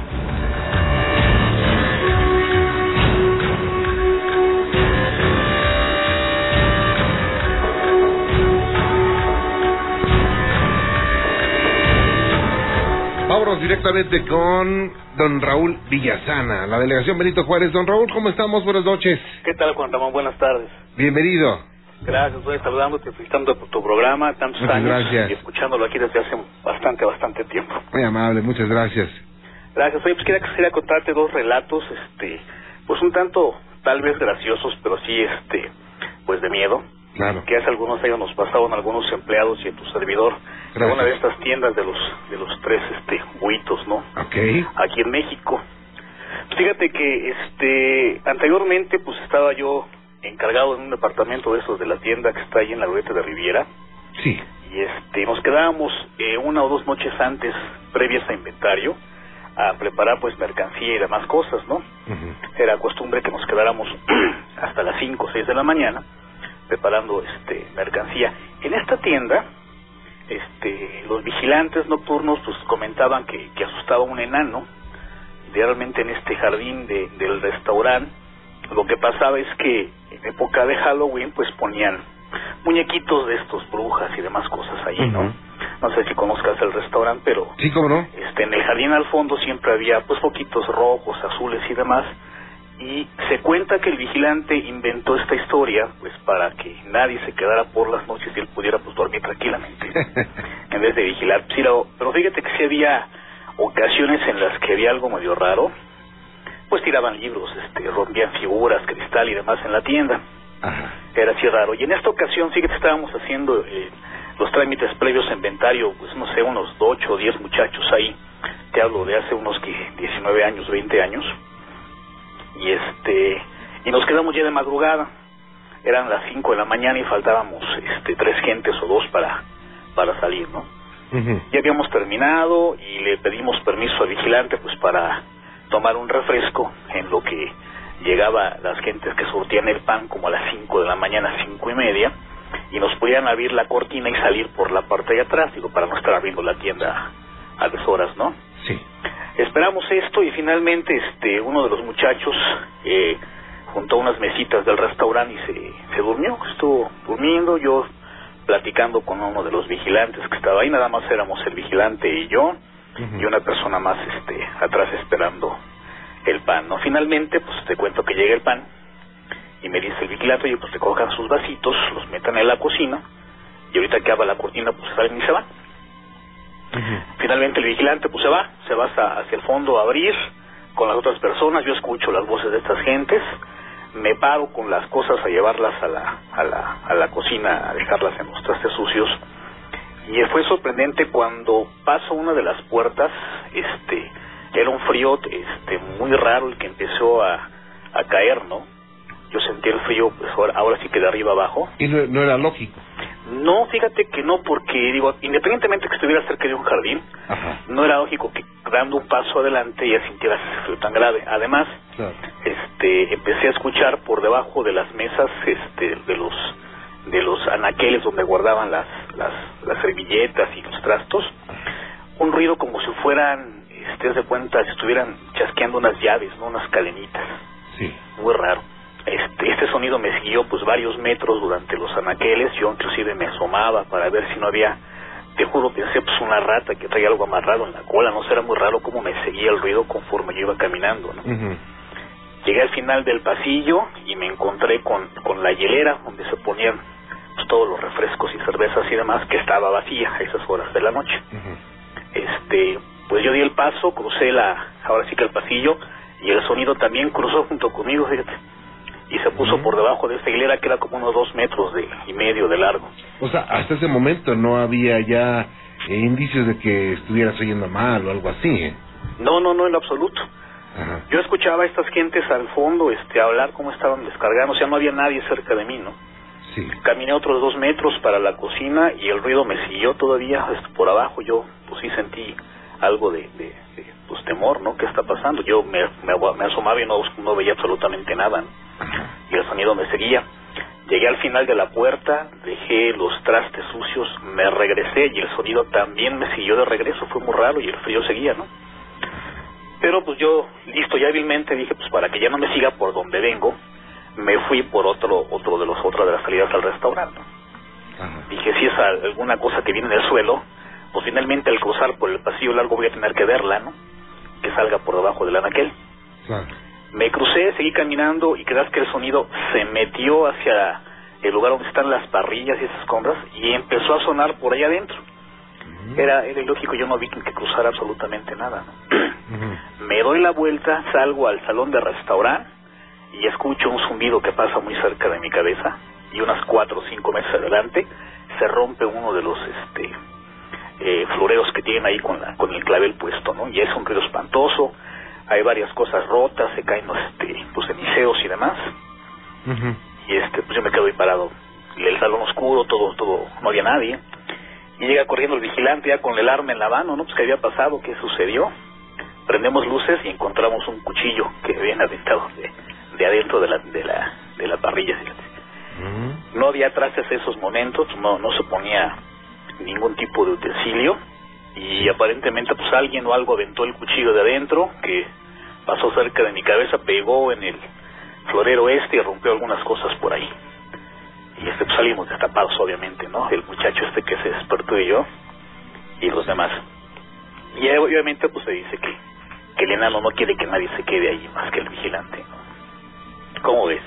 Directamente con don Raúl Villasana, la delegación Benito Juárez. Don Raúl, ¿cómo estamos? Buenas noches. ¿Qué tal, Juan Ramón? Buenas tardes. Bienvenido. Gracias, estoy saludándote, felicitando por tu programa, tantos Muchas años, gracias. y escuchándolo aquí desde hace bastante, bastante tiempo. Muy amable, muchas gracias. Gracias. Oye, pues quería, quería contarte dos relatos, este, pues un tanto, tal vez graciosos, pero sí, este, pues de miedo. Claro. Que hace algunos años nos pasaban algunos empleados y a tu servidor una de estas tiendas de los, de los tres, este, huitos, ¿no? Ok. aquí en México. Pues Fíjate que este anteriormente pues estaba yo encargado en un departamento de esos de la tienda que está ahí en la glorieta de Riviera Sí. y este nos quedábamos eh, una o dos noches antes previas a inventario a preparar pues mercancía y demás cosas, ¿no? Era costumbre que nos quedáramos hasta las 5 o 6 de la mañana preparando este mercancía. En esta tienda este los vigilantes nocturnos pues comentaban que, que asustaba un enano realmente en este jardín de, del restaurante lo que pasaba es que en época de Halloween pues ponían muñequitos de estos brujas y demás cosas ahí, ¿no? No sé si conozcas el restaurante, pero Sí, ¿cómo no? este en el jardín al fondo siempre había pues foquitos rojos, azules y demás y se cuenta que el vigilante inventó esta historia pues para que nadie se quedara por las noches y él pudiera pues dormir tranquilamente en vez de vigilar. Sí, lo- pero fíjate que sí había ocasiones en las que había algo medio raro, pues tiraban libros, este, rompían figuras, cristal y demás en la tienda. Era así raro. Y en esta ocasión, fíjate, estábamos haciendo eh, los trámites previos a inventario, pues no sé, unos 8 o 10 muchachos ahí. Te hablo de hace unos que 19 años, 20 años. Y este y nos quedamos ya de madrugada. Eran las 5 de la mañana y faltábamos este tres gentes o dos para para salir, ¿no? Ya habíamos terminado y le pedimos permiso al vigilante pues para tomar un refresco en lo que llegaba las gentes que surtían el pan como a las 5 de la mañana, cinco y media, y nos podían abrir la cortina y salir por la parte de atrás, digo, para no estar abriendo la tienda a deshoras, ¿no? Sí. Esperamos esto y finalmente este uno de los muchachos eh, juntó unas mesitas del restaurante y se, se durmió, estuvo durmiendo, yo platicando con uno de los vigilantes que estaba ahí, nada más éramos el vigilante y yo, y una persona más este atrás esperando el pan, ¿no? Finalmente, pues te cuento que llega el pan y me dice el vigilante, oye, pues te cojan sus vasitos, los metan en la cocina y ahorita que abra la cortina, pues salen y se van. Finalmente el vigilante pues se va, se va hasta- hacia el fondo a abrir con las otras personas, yo escucho las voces de estas gentes, me paro con las cosas a llevarlas a la, a la, a la cocina, a dejarlas en los trastes sucios. Y fue sorprendente cuando paso una de las puertas, este, era un frío este, muy raro el que empezó a, a caer, ¿no? Yo sentí el frío, pues ahora, ahora sí que de arriba abajo, Y no, no era lógico. No, fíjate que no, porque digo, independientemente que estuviera cerca de un jardín, no era lógico que dando un paso adelante ya sintieras ese frío tan grave. Además, este, empecé a escuchar por debajo de las mesas, este, de los de los anaqueles donde guardaban las, las, las servilletas y los trastos, un ruido como si fueran, este, de cuenta, si estuvieran chasqueando unas llaves, ¿no? Unas cadenitas. Sí. Muy raro. Este, este sonido me siguió pues varios metros durante los anaqueles, yo inclusive me asomaba para ver si no había, te juro, pensé pues una rata que traía algo amarrado en la cola, no sé, era muy raro cómo me seguía el ruido conforme yo iba caminando, ¿no? Llegué al final del pasillo y me encontré con, con la hielera donde se ponían pues, todos los refrescos y cervezas y demás, que estaba vacía a esas horas de la noche. Este, pues yo di el paso, crucé la, ahora sí que el pasillo, y el sonido también cruzó junto conmigo, fíjate y se puso por debajo de esta hilera que era como unos dos metros de, y medio de largo. O sea, hasta ese momento no había ya eh, indicios de que estuvieras oyendo mal o algo así. ¿eh? No, no, no, en lo absoluto. Yo escuchaba a estas gentes al fondo este, hablar cómo estaban descargando, o sea, no había nadie cerca de mí, ¿no? Sí. Caminé otros dos metros para la cocina y el ruido me siguió todavía este, por abajo. Yo, pues sí sentí algo de, de, pues, temor, ¿no? ¿Qué está pasando? Yo me, me, asomaba y no, no veía absolutamente nada, ¿no? y el sonido me seguía. Llegué al final de la puerta, dejé los trastes sucios, me regresé y el sonido también me siguió de regreso, fue muy raro y el frío seguía, ¿no? Pero pues yo, listo, ya hábilmente dije, pues para que ya no me siga por donde vengo, me fui por otro, otro de los, otra de las salidas al restaurante. Dije, si es alguna cosa que viene del suelo, pues finalmente al cruzar por el pasillo largo voy a tener que verla, ¿no? Que salga por debajo del anaquel. Me crucé, seguí caminando y creas que el sonido se metió hacia el lugar donde están las parrillas y esas compras y empezó a sonar por allá adentro. Era, era ilógico, yo no vi que cruzara absolutamente nada. Me doy la vuelta, salgo al salón de restaurante y escucho un zumbido que pasa muy cerca de mi cabeza y unas cuatro o cinco meses adelante se rompe uno de los este eh, floreros que tienen ahí con, la, con el clavel puesto, ¿no? Y es un ruido espantoso hay varias cosas rotas, se caen los este, pues, ceniceos y demás. Y este, pues yo me quedo ahí parado. Y el salón oscuro, todo, todo, no había nadie. Y llega corriendo el vigilante ya con el arma en la mano, ¿no? Pues qué había pasado, qué sucedió. Prendemos luces y encontramos un cuchillo que habían aventado de, de adentro de la, de la, de la parrilla. No había traces de esos momentos, no, no se ponía ningún tipo de utensilio y aparentemente pues alguien o algo aventó el cuchillo de adentro que pasó cerca de mi cabeza, pegó en el florero este y rompió algunas cosas por ahí. Y este pues salimos destapados obviamente, ¿no? El muchacho este que se despertó y yo y los demás. Y obviamente pues se dice que, que el enano no quiere que nadie se quede ahí más que el vigilante. ¿Cómo ves?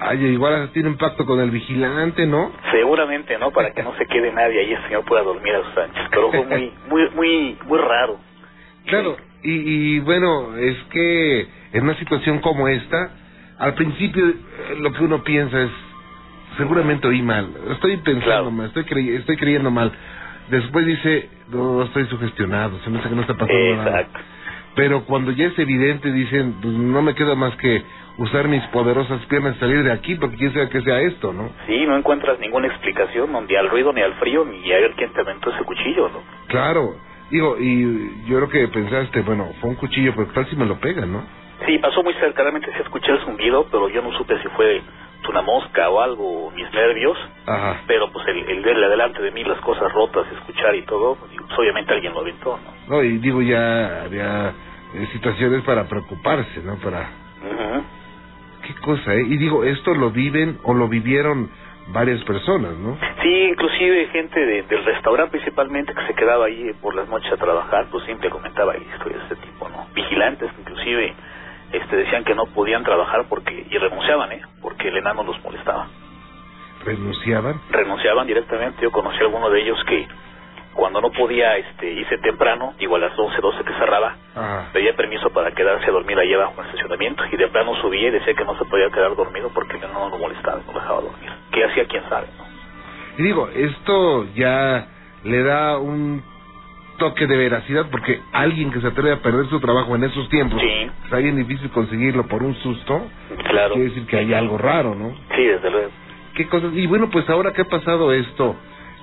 Vaya, igual tiene impacto con el vigilante, ¿no? Seguramente, ¿no? Para que no se quede nadie ahí, el señor pueda dormir a sus anchas. Pero fue muy, muy, muy, muy raro. Claro, y, y bueno, es que en una situación como esta, al principio eh, lo que uno piensa es, seguramente oí mal, estoy pensando mal, estoy, estoy creyendo mal. Después dice, no, estoy sugestionado, se me hace que no está pasando nada. Pero cuando ya es evidente, dicen, pues no me queda más que usar mis poderosas piernas y salir de aquí, porque quién sabe que sea esto, ¿no? Sí, no encuentras ninguna explicación, ni al ruido, ni al frío, ni a ver quién te aventó ese cuchillo, ¿no? Claro, digo, y yo creo que pensaste, bueno, fue un cuchillo, pero tal si me lo pegan, ¿no? Sí, pasó muy cerca, realmente se escuché el zumbido, pero yo no supe si fue una mosca o algo, mis nervios, Ajá. pero pues el, el verle adelante de mí las cosas rotas, escuchar y todo, pues, obviamente alguien lo aventó, ¿no? No, y digo, ya había eh, situaciones para preocuparse, ¿no? Para qué cosa, ¿eh? Y digo, esto lo viven o lo vivieron varias personas, ¿no? Sí, inclusive gente del restaurante principalmente que se quedaba ahí por las noches a trabajar, pues siempre comentaba historias de este tipo, ¿no? Vigilantes inclusive este decían que no podían trabajar porque y renunciaban, ¿eh? Porque el enano los molestaba. ¿Renunciaban? Renunciaban directamente. Yo conocí a alguno de ellos que cuando no podía este, irse temprano, igual a las 11, 12 que cerraba, pedía permiso para quedarse a dormir ahí abajo en el estacionamiento y de plano subía y decía que no se podía quedar dormido porque no lo molestaba, no dejaba dormir. ¿Qué hacía? ¿Quién sabe? Y digo, esto ya le da un toque de veracidad porque alguien que se atreve a perder su trabajo en esos tiempos, sí. es bien difícil conseguirlo por un susto, claro. quiere decir que hay algo raro, ¿no? Sí, desde luego. qué cosas. Y bueno, pues ahora que ha pasado esto,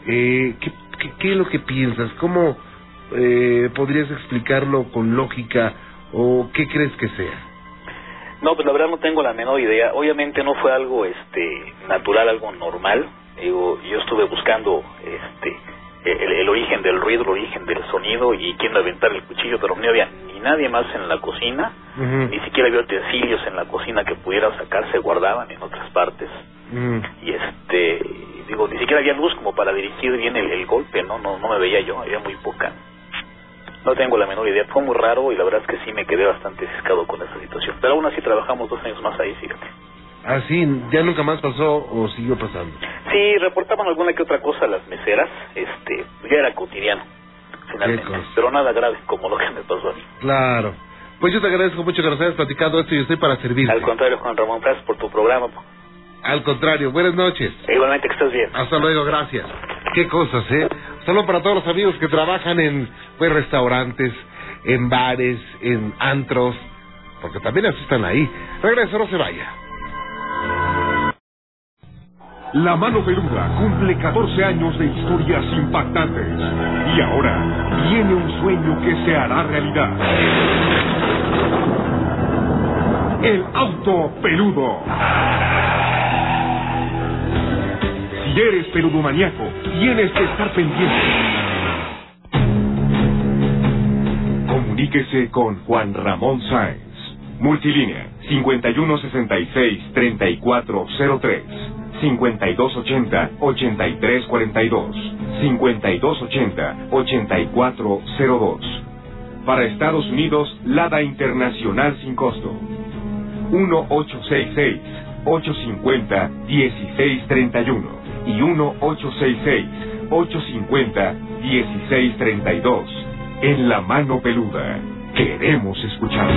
eh, ¿qué, qué, qué es lo que piensas? ¿Cómo eh, podrías explicarlo con lógica o qué crees que sea? No, pues la verdad no tengo la menor idea. Obviamente no fue algo este natural, algo normal. Digo, yo estuve buscando este el, el origen del ruido, el origen del sonido y quién aventar el cuchillo, pero no había ni nadie más en la cocina, ni siquiera había utensilios en la cocina que pudieran sacar, se guardaban en otras partes. Y este, digo, ni siquiera había luz como para dirigir bien el, el golpe, ¿no? ¿no? No me veía yo, había muy poca. No tengo la menor idea, fue muy raro y la verdad es que sí me quedé bastante ciscado con esa situación. Pero aún así trabajamos dos años más ahí, fíjate. Ah, sí, ¿ya nunca más pasó o siguió pasando? Sí, reportaban alguna que otra cosa las meseras, este, ya era cotidiano, finalmente, pero nada grave como lo que me pasó a mí. Claro. Pues yo te agradezco mucho que nos hayas platicado esto y estoy para servirte. Al contrario, Juan Ramón, gracias por tu programa. Al contrario, buenas noches. Igualmente que estés bien. Hasta luego, gracias. Qué cosas, ¿eh? Saludos para todos los amigos que trabajan en pues, restaurantes, en bares, en antros, porque también así están ahí. Regreso, no se vaya. La mano peluda cumple 14 años de historias impactantes. Y ahora viene un sueño que se hará realidad. El auto peludo. Eres peludomaniaco, tienes que estar pendiente. Comuníquese con Juan Ramón Sáenz. Multilínea 5166-3403. 5280-8342. 5280-8402. Para Estados Unidos, Lada Internacional sin costo. 1-866-850-1631 y 1-866-850-1632. En la mano peluda. Queremos escuchar.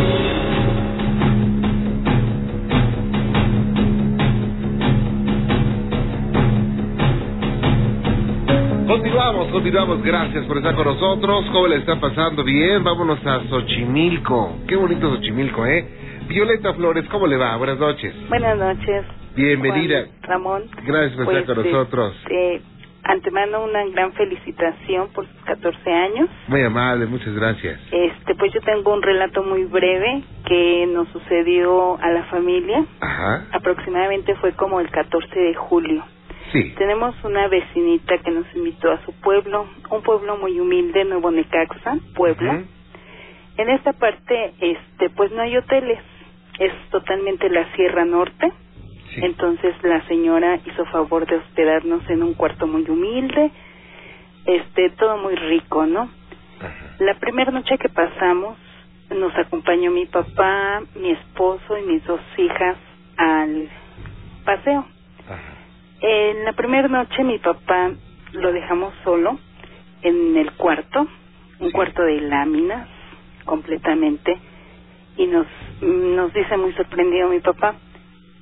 Continuamos, continuamos. Gracias por estar con nosotros. ¿Cómo le está pasando? Bien, vámonos a Xochimilco. Qué bonito Xochimilco, ¿eh? Violeta Flores, ¿cómo le va? Buenas noches. Buenas noches. Bienvenida. Juan Ramón. Gracias por Pues, estar con nosotros. Este, antemano una gran felicitación por sus 14 años. Muy amable, muchas gracias. Este, pues yo tengo un relato muy breve que nos sucedió a la familia. Ajá. Aproximadamente fue como el 14 de julio. Sí. Tenemos una vecinita que nos invitó a su pueblo, un pueblo muy humilde, Nuevo Necaxa, Puebla. En esta parte, este, pues no hay hoteles, es totalmente la Sierra Norte. Entonces la señora hizo favor de hospedarnos en un cuarto muy humilde, este, todo muy rico, ¿no? La primera noche que pasamos, nos acompañó mi papá, mi esposo y mis dos hijas al paseo. En la primera noche mi papá lo dejamos solo en el cuarto, un cuarto de láminas completamente y nos nos dice muy sorprendido mi papá,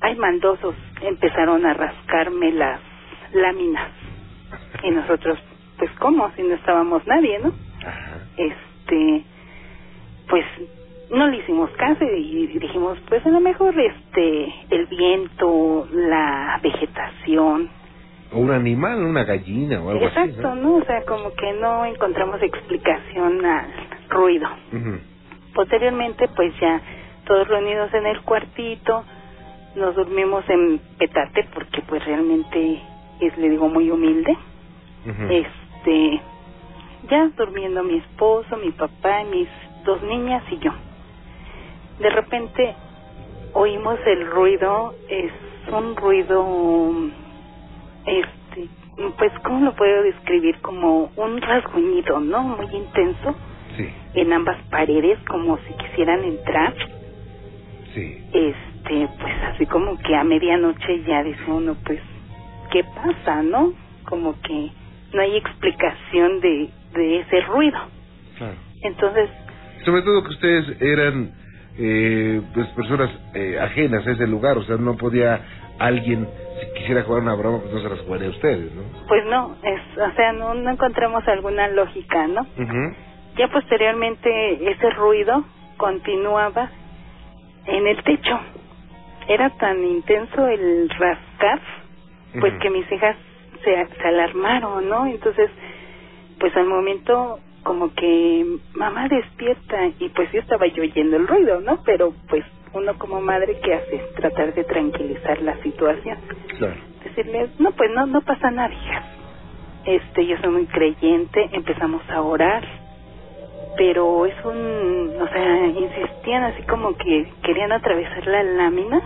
hay maldosos, empezaron a rascarme las láminas y nosotros pues cómo si no estábamos nadie, ¿no? Este pues no le hicimos caso y dijimos pues a lo mejor este el viento, la vegetación, O un animal, una gallina o algo así. exacto, ¿no? O sea, como que no encontramos explicación al ruido. Posteriormente, pues ya todos reunidos en el cuartito, nos dormimos en petate porque pues realmente es, le digo, muy humilde. Este, ya durmiendo mi esposo, mi papá, mis dos niñas y yo. De repente oímos el ruido, es un ruido, este, pues, ¿cómo lo puedo describir? Como un rasguñido, ¿no? Muy intenso Sí, en ambas paredes, como si quisieran entrar. sí. Este, pues así como que a medianoche ya dice uno, pues, ¿qué pasa, no? Como que no hay explicación de, de ese ruido. Claro. Entonces, Sobre todo que ustedes eran eh, pues personas eh, ajenas a ese lugar, o sea, no podía alguien, si quisiera jugar una broma, pues no se las jugaría a ustedes, ¿no? pues no, es, o sea, no, no encontramos alguna lógica, ¿no? Ya posteriormente ese ruido continuaba en el techo. Era tan intenso el rascar pues que mis hijas se, se alarmaron, ¿no? Entonces, pues al momento como que mamá despierta y pues yo estaba yo oyendo el ruido, ¿no? Pero pues uno como madre qué hace tratar de tranquilizar la situación, Claro. decirles no pues no no pasa nada hijas, este yo soy muy creyente, empezamos a orar, pero es un, o sea insistían así como que querían atravesar la lámina,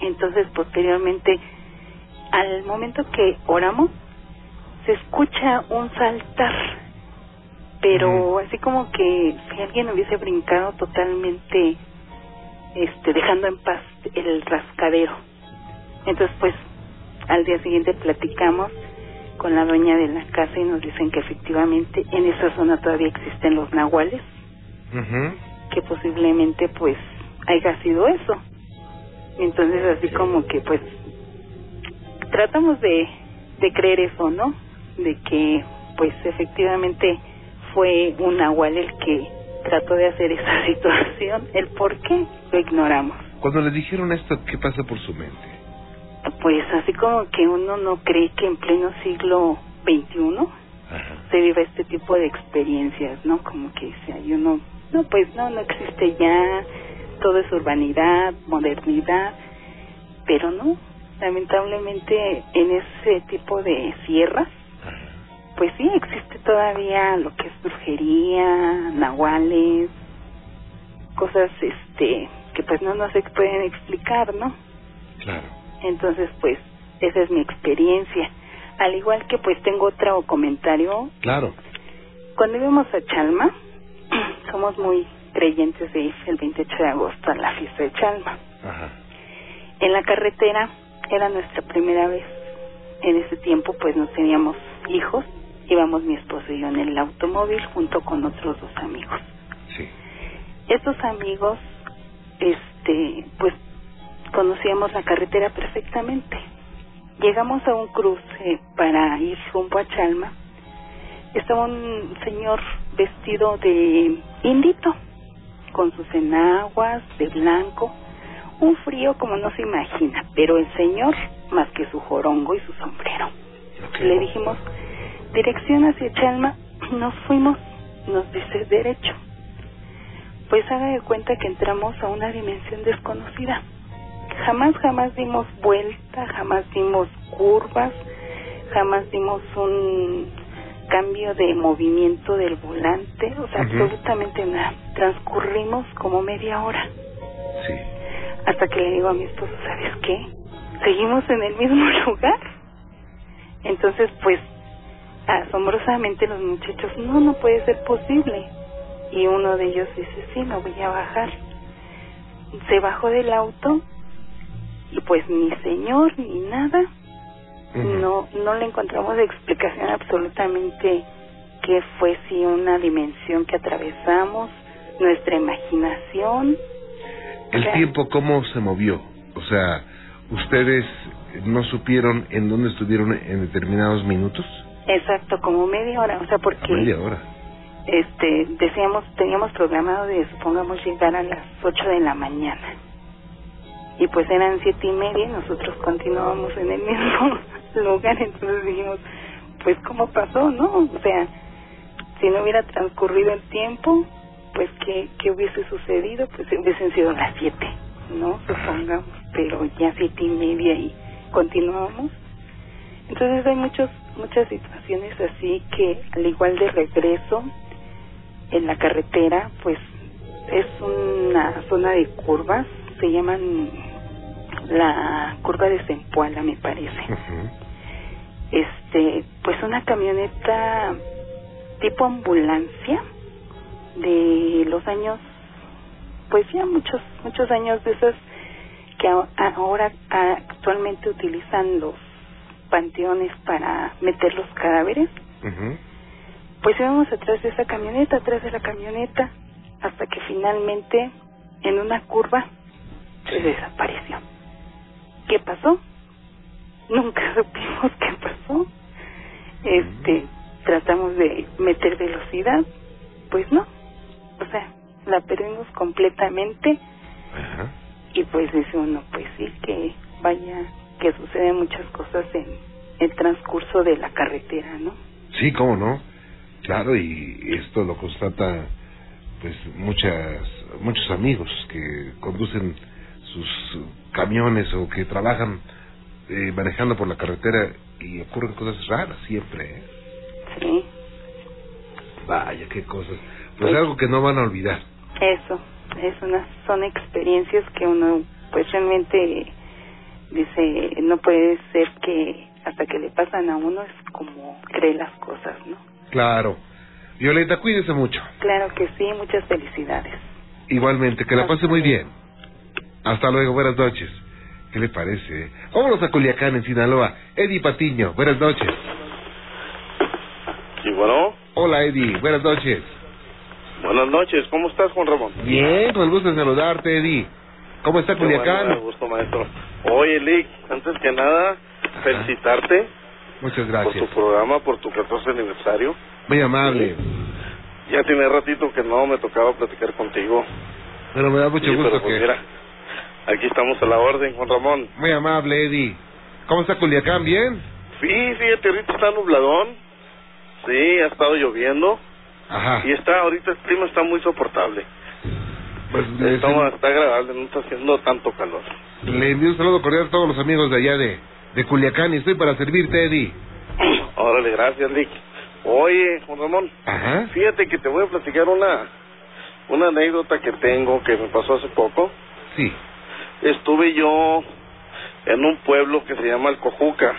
entonces posteriormente al momento que oramos se escucha un saltar pero así como que si alguien hubiese brincado totalmente este dejando en paz el rascadero. Entonces pues al día siguiente platicamos con la dueña de la casa y nos dicen que efectivamente en esa zona todavía existen los nahuales que posiblemente pues haya sido eso. Entonces así como que pues tratamos de de creer eso no de que pues efectivamente fue un nahual el que trató de hacer esa situación. El por qué lo ignoramos. Cuando le dijeron esto, ¿qué pasa por su mente? Pues así como que uno no cree que en pleno siglo XXI se viva este tipo de experiencias, ¿no? Como que hay uno, no, pues no, no existe ya, todo es urbanidad, modernidad, pero no, lamentablemente en ese tipo de sierras, pues sí existe todavía lo que es brujería, nahuales, cosas este que pues no nos ex- pueden explicar, ¿no? Claro. Entonces, pues, esa es mi experiencia. Al igual que, pues, tengo otro comentario. Claro. Cuando íbamos a Chalma, somos muy creyentes de ir el 28 de agosto a la fiesta de Chalma. Ajá. En la carretera era nuestra primera vez. En ese tiempo, pues, no teníamos hijos. Íbamos mi esposo y yo en el automóvil junto con otros dos amigos. Sí. Estos amigos, este, pues, conocíamos la carretera perfectamente. Llegamos a un cruce para ir rumbo a Chalma. Estaba un señor vestido de indito, con sus enaguas de blanco, un frío como no se imagina, pero el señor más que su jorongo y su sombrero. Le dijimos, dirección hacia Chalma, nos fuimos, nos dice derecho. Pues haga de cuenta que entramos a una dimensión desconocida jamás, jamás dimos vuelta, jamás dimos curvas, jamás dimos un cambio de movimiento del volante, o sea, absolutamente nada. Transcurrimos como media hora. Sí. Hasta que le digo a mi esposo, ¿sabes qué? Seguimos en el mismo lugar. Entonces, pues, asombrosamente los muchachos, no, no puede ser posible. Y uno de ellos dice, sí, me voy a bajar. Se bajó del auto pues ni señor ni nada no no le encontramos explicación absolutamente qué fue si una dimensión que atravesamos nuestra imaginación El sea, tiempo, ¿cómo se movió? O sea, ¿ustedes no supieron en dónde estuvieron en determinados minutos? exacto como media hora o sea porque Media hora. este decíamos teníamos programado de supongamos llegar a las ocho de la mañana y pues eran siete y media y nosotros continuábamos en el mismo lugar. Entonces dijimos pues cómo pasó no o sea si no hubiera transcurrido el tiempo pues qué qué hubiese sucedido pues hubiesen sido las siete no supongamos pero ya siete y media y continuábamos. Entonces hay muchos muchas situaciones así que al igual de regreso en la carretera pues es una zona de curvas se llaman la curva de Zempoala me parece. Este pues una camioneta tipo ambulancia de los años pues ya muchos muchos años de esas que ahora actualmente utilizan los panteones para meter los cadáveres. Pues íbamos atrás de esa camioneta, atrás de la camioneta, hasta que finalmente en una curva se desapareció. ¿Qué pasó? Nunca supimos qué pasó. Este, tratamos de meter velocidad, pues no. O sea, la perdimos completamente y pues dice uno, pues sí, que vaya que suceden muchas cosas en el transcurso de la carretera, ¿no? Sí, cómo no. Claro, y esto lo constata pues muchas muchos amigos que conducen sus camiones o que trabajan eh, manejando por la carretera y ocurren cosas raras siempre. ¿eh? Sí. Vaya, qué cosas. Pues algo que no van a olvidar. Eso, es una, son experiencias que uno pues realmente dice, no puede ser que hasta que le pasan a uno es como cree las cosas, ¿no? Claro. Violeta, cuídese mucho. Claro que sí, muchas felicidades. Igualmente, que la pase muy bien. Hasta luego, buenas noches. ¿Qué le parece? Vámonos a Culiacán, en Sinaloa. Eddie Patiño, buenas noches. Sí, bueno. Hola, Eddie, buenas noches. Buenas noches, ¿cómo estás, Juan Ramón? Bien, con el gusto de saludarte, Eddie. ¿Cómo está bueno, Culiacán? da gusto, maestro. Oye, Lick, antes que nada, felicitarte Muchas por gracias. tu programa, por tu 14 aniversario. Muy amable. Ya tiene ratito que no me tocaba platicar contigo. Pero me da mucho Sí, gusto pero pues que... mira, aquí estamos a la orden, Juan Ramón. Muy amable, Eddie. ¿Cómo está Culiacán? ¿Bien? Sí, fíjate, ahorita está nubladón. Sí, ha estado lloviendo. Ajá. Y está, ahorita el clima está muy soportable. Pues Está, está agradable, no está haciendo tanto calor. le envío un saludo cordial a todos los amigos de allá de, de Culiacán y estoy para servirte, Eddie. Órale, gracias, Lick. Oye, Juan Ramón, Ajá. fíjate que te voy a platicar una, una anécdota que tengo que me pasó hace poco. Sí. Estuve yo en un pueblo que se llama Alcojuca,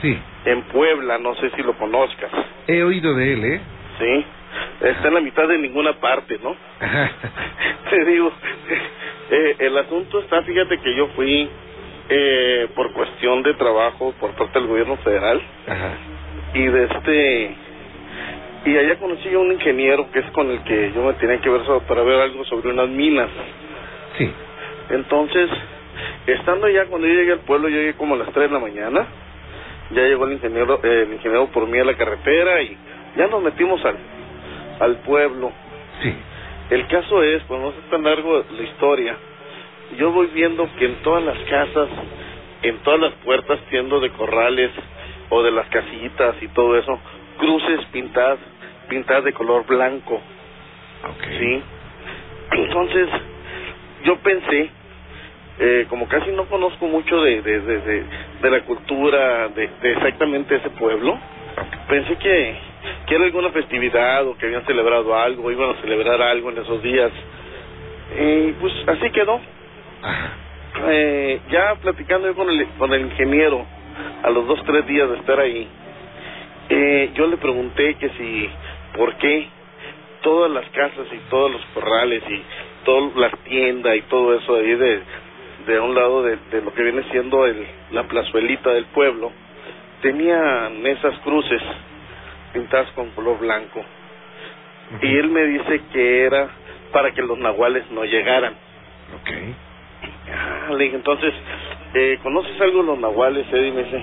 Sí. en Puebla, no sé si lo conozcas. He oído de él, ¿eh? Sí, está en la mitad de ninguna parte, ¿no? Te digo, eh, el asunto está, fíjate que yo fui eh, por cuestión de trabajo por parte del gobierno federal Ajá. y de este y allá conocí a un ingeniero que es con el que yo me tenía que ver para ver algo sobre unas minas. Sí. Entonces, estando ya cuando yo llegué al pueblo, yo llegué como a las 3 de la mañana. Ya llegó el ingeniero, eh, el ingeniero por mí a la carretera y ya nos metimos al, al pueblo. Sí. El caso es, pues no es tan largo la historia, yo voy viendo que en todas las casas, en todas las puertas, tiendo de corrales o de las casitas y todo eso, cruces pintadas, pintadas de color blanco. ¿Sí? Entonces, yo pensé, eh, como casi no conozco mucho de, de, de, de, de la cultura de, de exactamente ese pueblo, pensé que, que era alguna festividad o que habían celebrado algo, iban a celebrar algo en esos días. Y pues así quedó. Eh, ya platicando yo con el, con el ingeniero, a los dos, tres días de estar ahí, eh, yo le pregunté que si, ¿por qué todas las casas y todos los corrales y todas las tiendas y todo eso ahí de, de un lado de, de lo que viene siendo el, la plazuelita del pueblo, tenían esas cruces pintadas con color blanco. Y él me dice que era para que los nahuales no llegaran. Ah, le dije, entonces, eh, ¿conoces algo de los nahuales, Eddie? Me dice,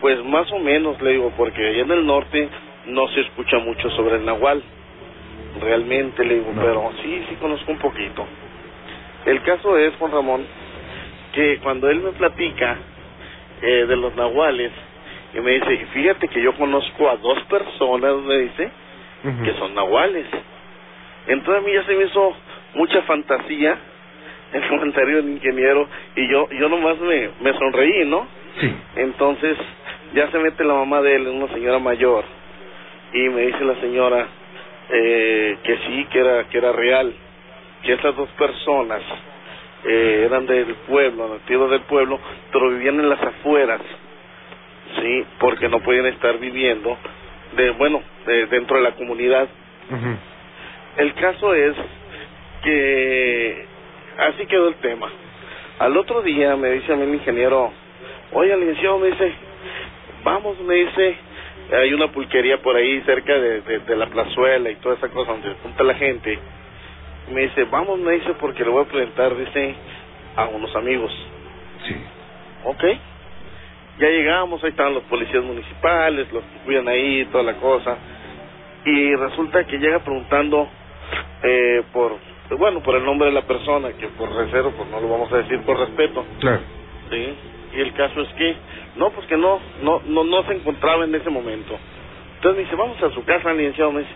pues más o menos, le digo, porque allá en el norte no se escucha mucho sobre el nahual. Realmente, le digo, pero sí, sí conozco un poquito. El caso es, Juan Ramón, que cuando él me platica eh, de los nahuales, y me dice, fíjate que yo conozco a dos personas, me dice, que son nahuales. Entonces a mí ya se me hizo mucha fantasía el comentario del ingeniero y yo yo nomás me, me sonreí, ¿no? Sí. Entonces ya se mete la mamá de él, una señora mayor, y me dice la señora eh, que sí, que era que era real, que esas dos personas eh, eran del pueblo, nativos del pueblo, pero vivían en las afueras, sí, porque no podían estar viviendo de bueno de, dentro de la comunidad. El caso es que así quedó el tema. Al otro día me dice a mí el ingeniero, oye, licenciado, me dice, vamos, me dice, hay una pulquería por ahí cerca de, de, de la plazuela y toda esa cosa donde se junta la gente. Me dice, vamos, me dice, porque le voy a presentar, dice, a unos amigos. Sí. Ok. Ya llegamos, ahí estaban los policías municipales, los que cuidan ahí, toda la cosa. Y resulta que llega preguntando eh, por, bueno, por el nombre de la persona, que por reserva, pues no lo vamos a decir por respeto. Claro. ¿sí? Y el caso es que, no, pues que no, no, no, no se encontraba en ese momento. Entonces me dice, vamos a su casa, licenciado, me dice.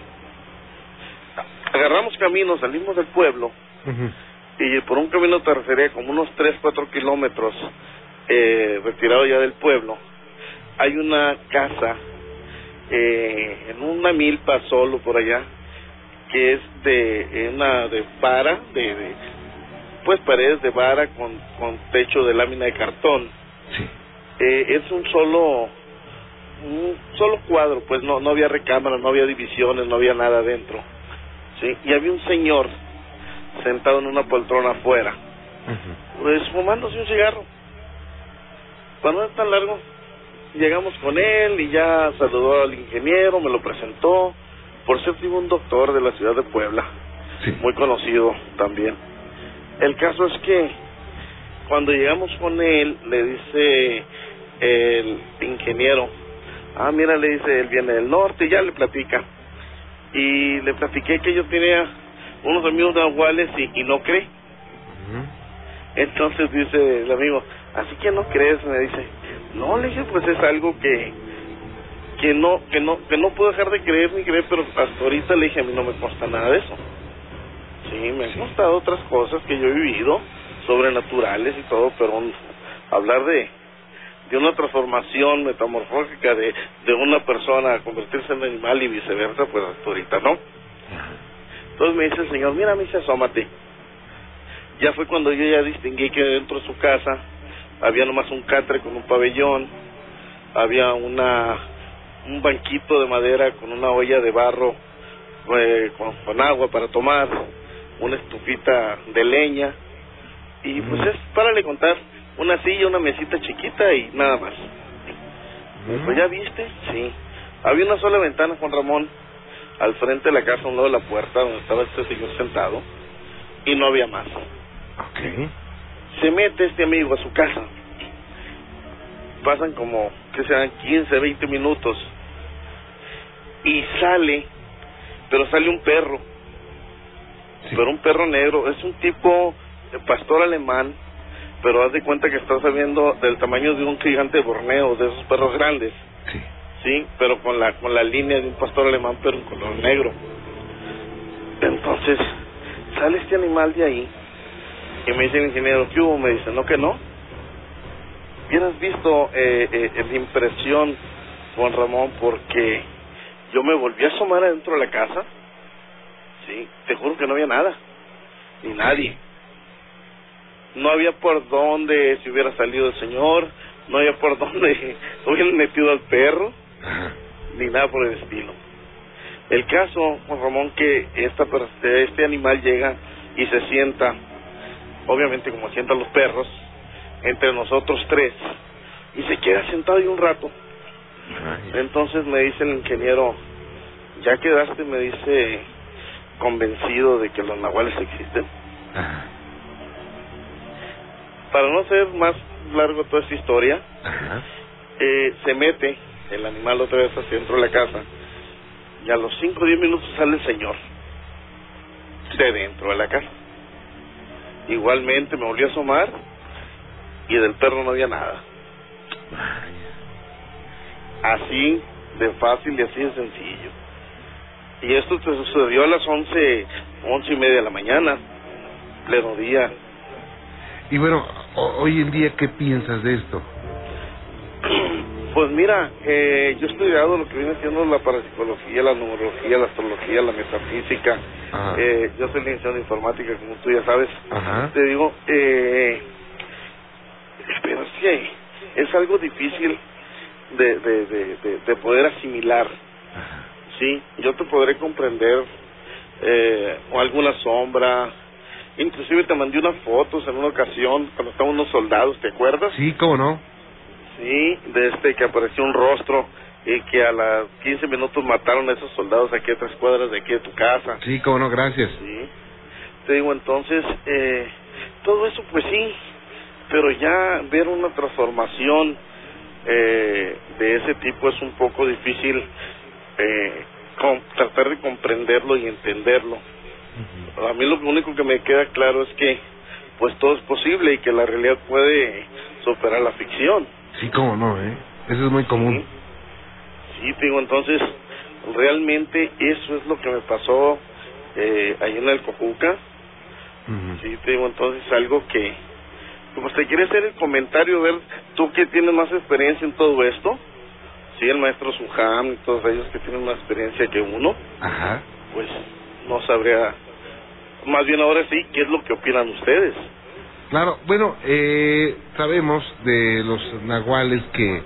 Agarramos camino, salimos del pueblo y por un camino tercería como unos 3, 4 kilómetros eh, retirado ya del pueblo, hay una casa eh, en una milpa solo por allá que es de una de vara, de, de pues paredes de vara con, con techo de lámina de cartón. Eh, es un solo un solo cuadro, pues no no había recámara, no había divisiones, no había nada adentro. Sí, y había un señor sentado en una poltrona afuera, pues fumándose un cigarro. No es tan largo, llegamos con él y ya saludó al ingeniero, me lo presentó. Por cierto, iba un doctor de la ciudad de Puebla, muy conocido también. El caso es que cuando llegamos con él, le dice el ingeniero, ah, mira, le dice, él viene del norte, y ya le platica. Y le platiqué que yo tenía unos amigos nahuales y, y no cree. Entonces dice el amigo, así que no crees, me dice, no, le dije, pues es algo que que no que no que no puedo dejar de creer ni creer, pero hasta ahorita le dije, a mí no me consta nada de eso. Sí, me han costado otras cosas que yo he vivido, sobrenaturales y todo, pero hablar de de una transformación metamorfógica de, de una persona a convertirse en animal y viceversa, pues hasta ahorita no. Entonces me dice el señor, mira, me dice, asómate. Ya fue cuando yo ya distinguí que dentro de su casa había nomás un catre con un pabellón, había una un banquito de madera con una olla de barro eh, con, con agua para tomar, una estufita de leña y pues es, para le contar, una silla, una mesita chiquita y nada más. Pues ya viste, sí. Había una sola ventana, Juan Ramón, al frente de la casa, a un lado de la puerta, donde estaba este señor sentado, y no había más. Se mete este amigo a su casa. Pasan como, que sean 15, 20 minutos. Y sale, pero sale un perro. Pero un perro negro. Es un tipo de pastor alemán, pero haz de cuenta que está saliendo del tamaño de un gigante de Borneo, de esos perros grandes. Sí. pero con la con la línea de un pastor alemán, pero en color negro. Entonces, sale este animal de ahí y me dice el ingeniero, ¿qué hubo? Me dice, no que no. Hubieras visto eh, eh, la impresión, Juan Ramón, porque yo me volví a asomar adentro de la casa. Sí, te juro que no había nada, ni nadie. No había por dónde se hubiera salido el señor, no había por dónde hubieran metido al perro, ni nada por el estilo. El caso, Juan Ramón, que esta, este animal llega y se sienta, obviamente como sientan los perros, entre nosotros tres, y se queda sentado ahí un rato. Entonces me dice el ingeniero, ya quedaste, me dice, convencido de que los nahuales existen. Para no ser más largo toda esta historia, eh, se mete el animal otra vez hacia dentro de la casa y a los 5 o 10 minutos sale el señor de dentro de la casa. Igualmente me volví a asomar y del perro no había nada. Así de fácil y así de sencillo. Y esto te sucedió a las 11, once y media de la mañana, pleno día. Y bueno, ho- hoy en día, ¿qué piensas de esto? Pues mira, eh, yo he estudiado lo que viene siendo la parapsicología, la numerología, la astrología, la metafísica. Eh, yo soy licenciado en informática, como tú ya sabes. Ajá. Te digo, eh, pero es que es algo difícil de, de, de, de, de poder asimilar. Sí, yo te podré comprender eh, o alguna sombra. Inclusive te mandé unas fotos en una ocasión cuando estaban unos soldados, ¿te acuerdas? Sí, ¿cómo no? Sí, de este que apareció un rostro y que a las 15 minutos mataron a esos soldados aquí a tres cuadras de aquí de tu casa. Sí, ¿cómo no? Gracias. Sí. Te digo, entonces, eh, todo eso pues sí, pero ya ver una transformación eh, de ese tipo es un poco difícil eh, com- tratar de comprenderlo y entenderlo. A mí lo único que me queda claro es que pues todo es posible y que la realidad puede superar la ficción. Sí, cómo no, ¿eh? Eso es muy común. Sí, te digo, entonces, realmente eso es lo que me pasó eh, ahí en el Cojuca. Sí, te digo, entonces algo que, pues te quiere hacer el comentario, ver tú que tienes más experiencia en todo esto, sí, el maestro Sujam y todos ellos que tienen más experiencia que uno, Ajá. pues no sabría, más bien ahora sí, ¿qué es lo que opinan ustedes? Claro, bueno, eh, sabemos de los nahuales que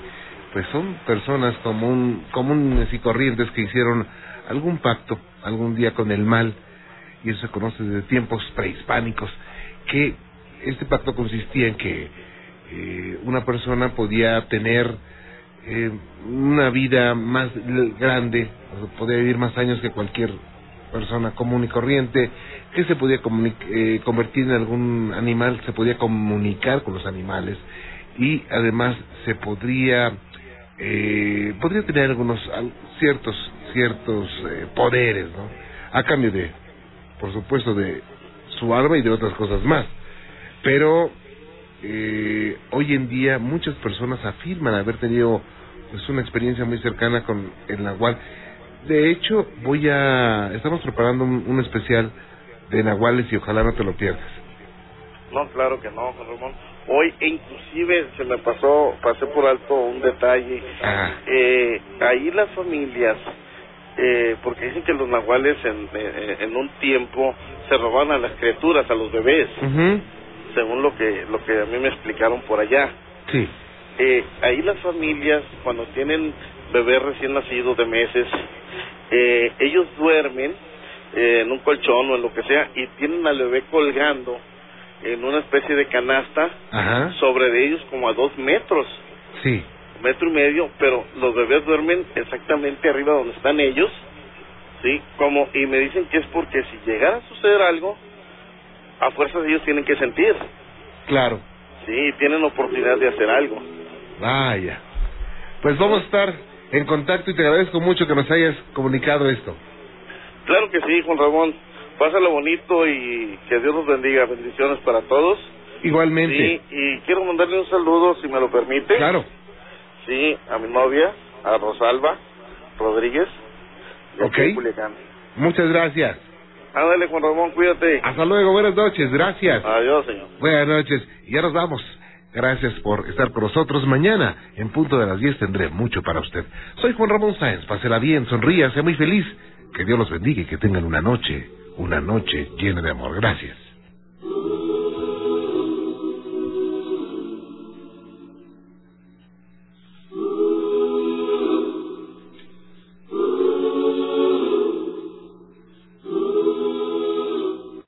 pues son personas común, comunes y corrientes que hicieron algún pacto algún día con el mal, y eso se conoce desde tiempos prehispánicos, que este pacto consistía en que eh, una persona podía tener eh, una vida más grande, podía vivir más años que cualquier persona común y corriente, que se podía eh, convertir en algún animal, se podía comunicar con los animales y además se podría eh, podría tener algunos al- ciertos ciertos eh, poderes, ¿no? A cambio de, por supuesto, de su alma y de otras cosas más. Pero eh, hoy en día muchas personas afirman haber tenido pues una experiencia muy cercana con el nahual. De hecho, voy a estamos preparando un, un especial de nahuales y ojalá no te lo pierdas. No, claro que no, Juan Ramón. Hoy inclusive se me pasó, pasé por alto un detalle. Eh, ahí las familias, eh, porque dicen que los nahuales en, eh, en un tiempo se roban a las criaturas, a los bebés, según lo que lo que a mí me explicaron por allá. Sí. Eh, ahí las familias, cuando tienen bebés recién nacidos de meses, eh, ellos duermen eh, en un colchón o en lo que sea y tienen al bebé colgando en una especie de canasta Ajá. sobre de ellos como a dos metros, Sí. metro y medio, pero los bebés duermen exactamente arriba donde están ellos, sí, como y me dicen que es porque si llegara a suceder algo, a fuerzas ellos tienen que sentir, Claro. sí, tienen oportunidad de hacer algo. Vaya. Pues vamos a estar en contacto y te agradezco mucho que nos hayas comunicado esto. Claro que sí, Juan Ramón. Pásalo bonito y que Dios los bendiga. Bendiciones para todos. Igualmente. Sí, y quiero mandarle un saludo, si me lo permite. Claro. Sí, a mi novia, a Rosalba Rodríguez. de Ok. Culiacán. Muchas gracias. Ándale, Juan Ramón, cuídate. Hasta luego, buenas noches, gracias. Adiós, señor. Buenas noches. Y ya nos vamos. Gracias por estar con nosotros. Mañana, en punto de las 10, tendré mucho para usted. Soy Juan Ramón Sáenz. Pásela bien, sonría, sea muy feliz. Que Dios los bendiga y que tengan una noche, una noche llena de amor. Gracias.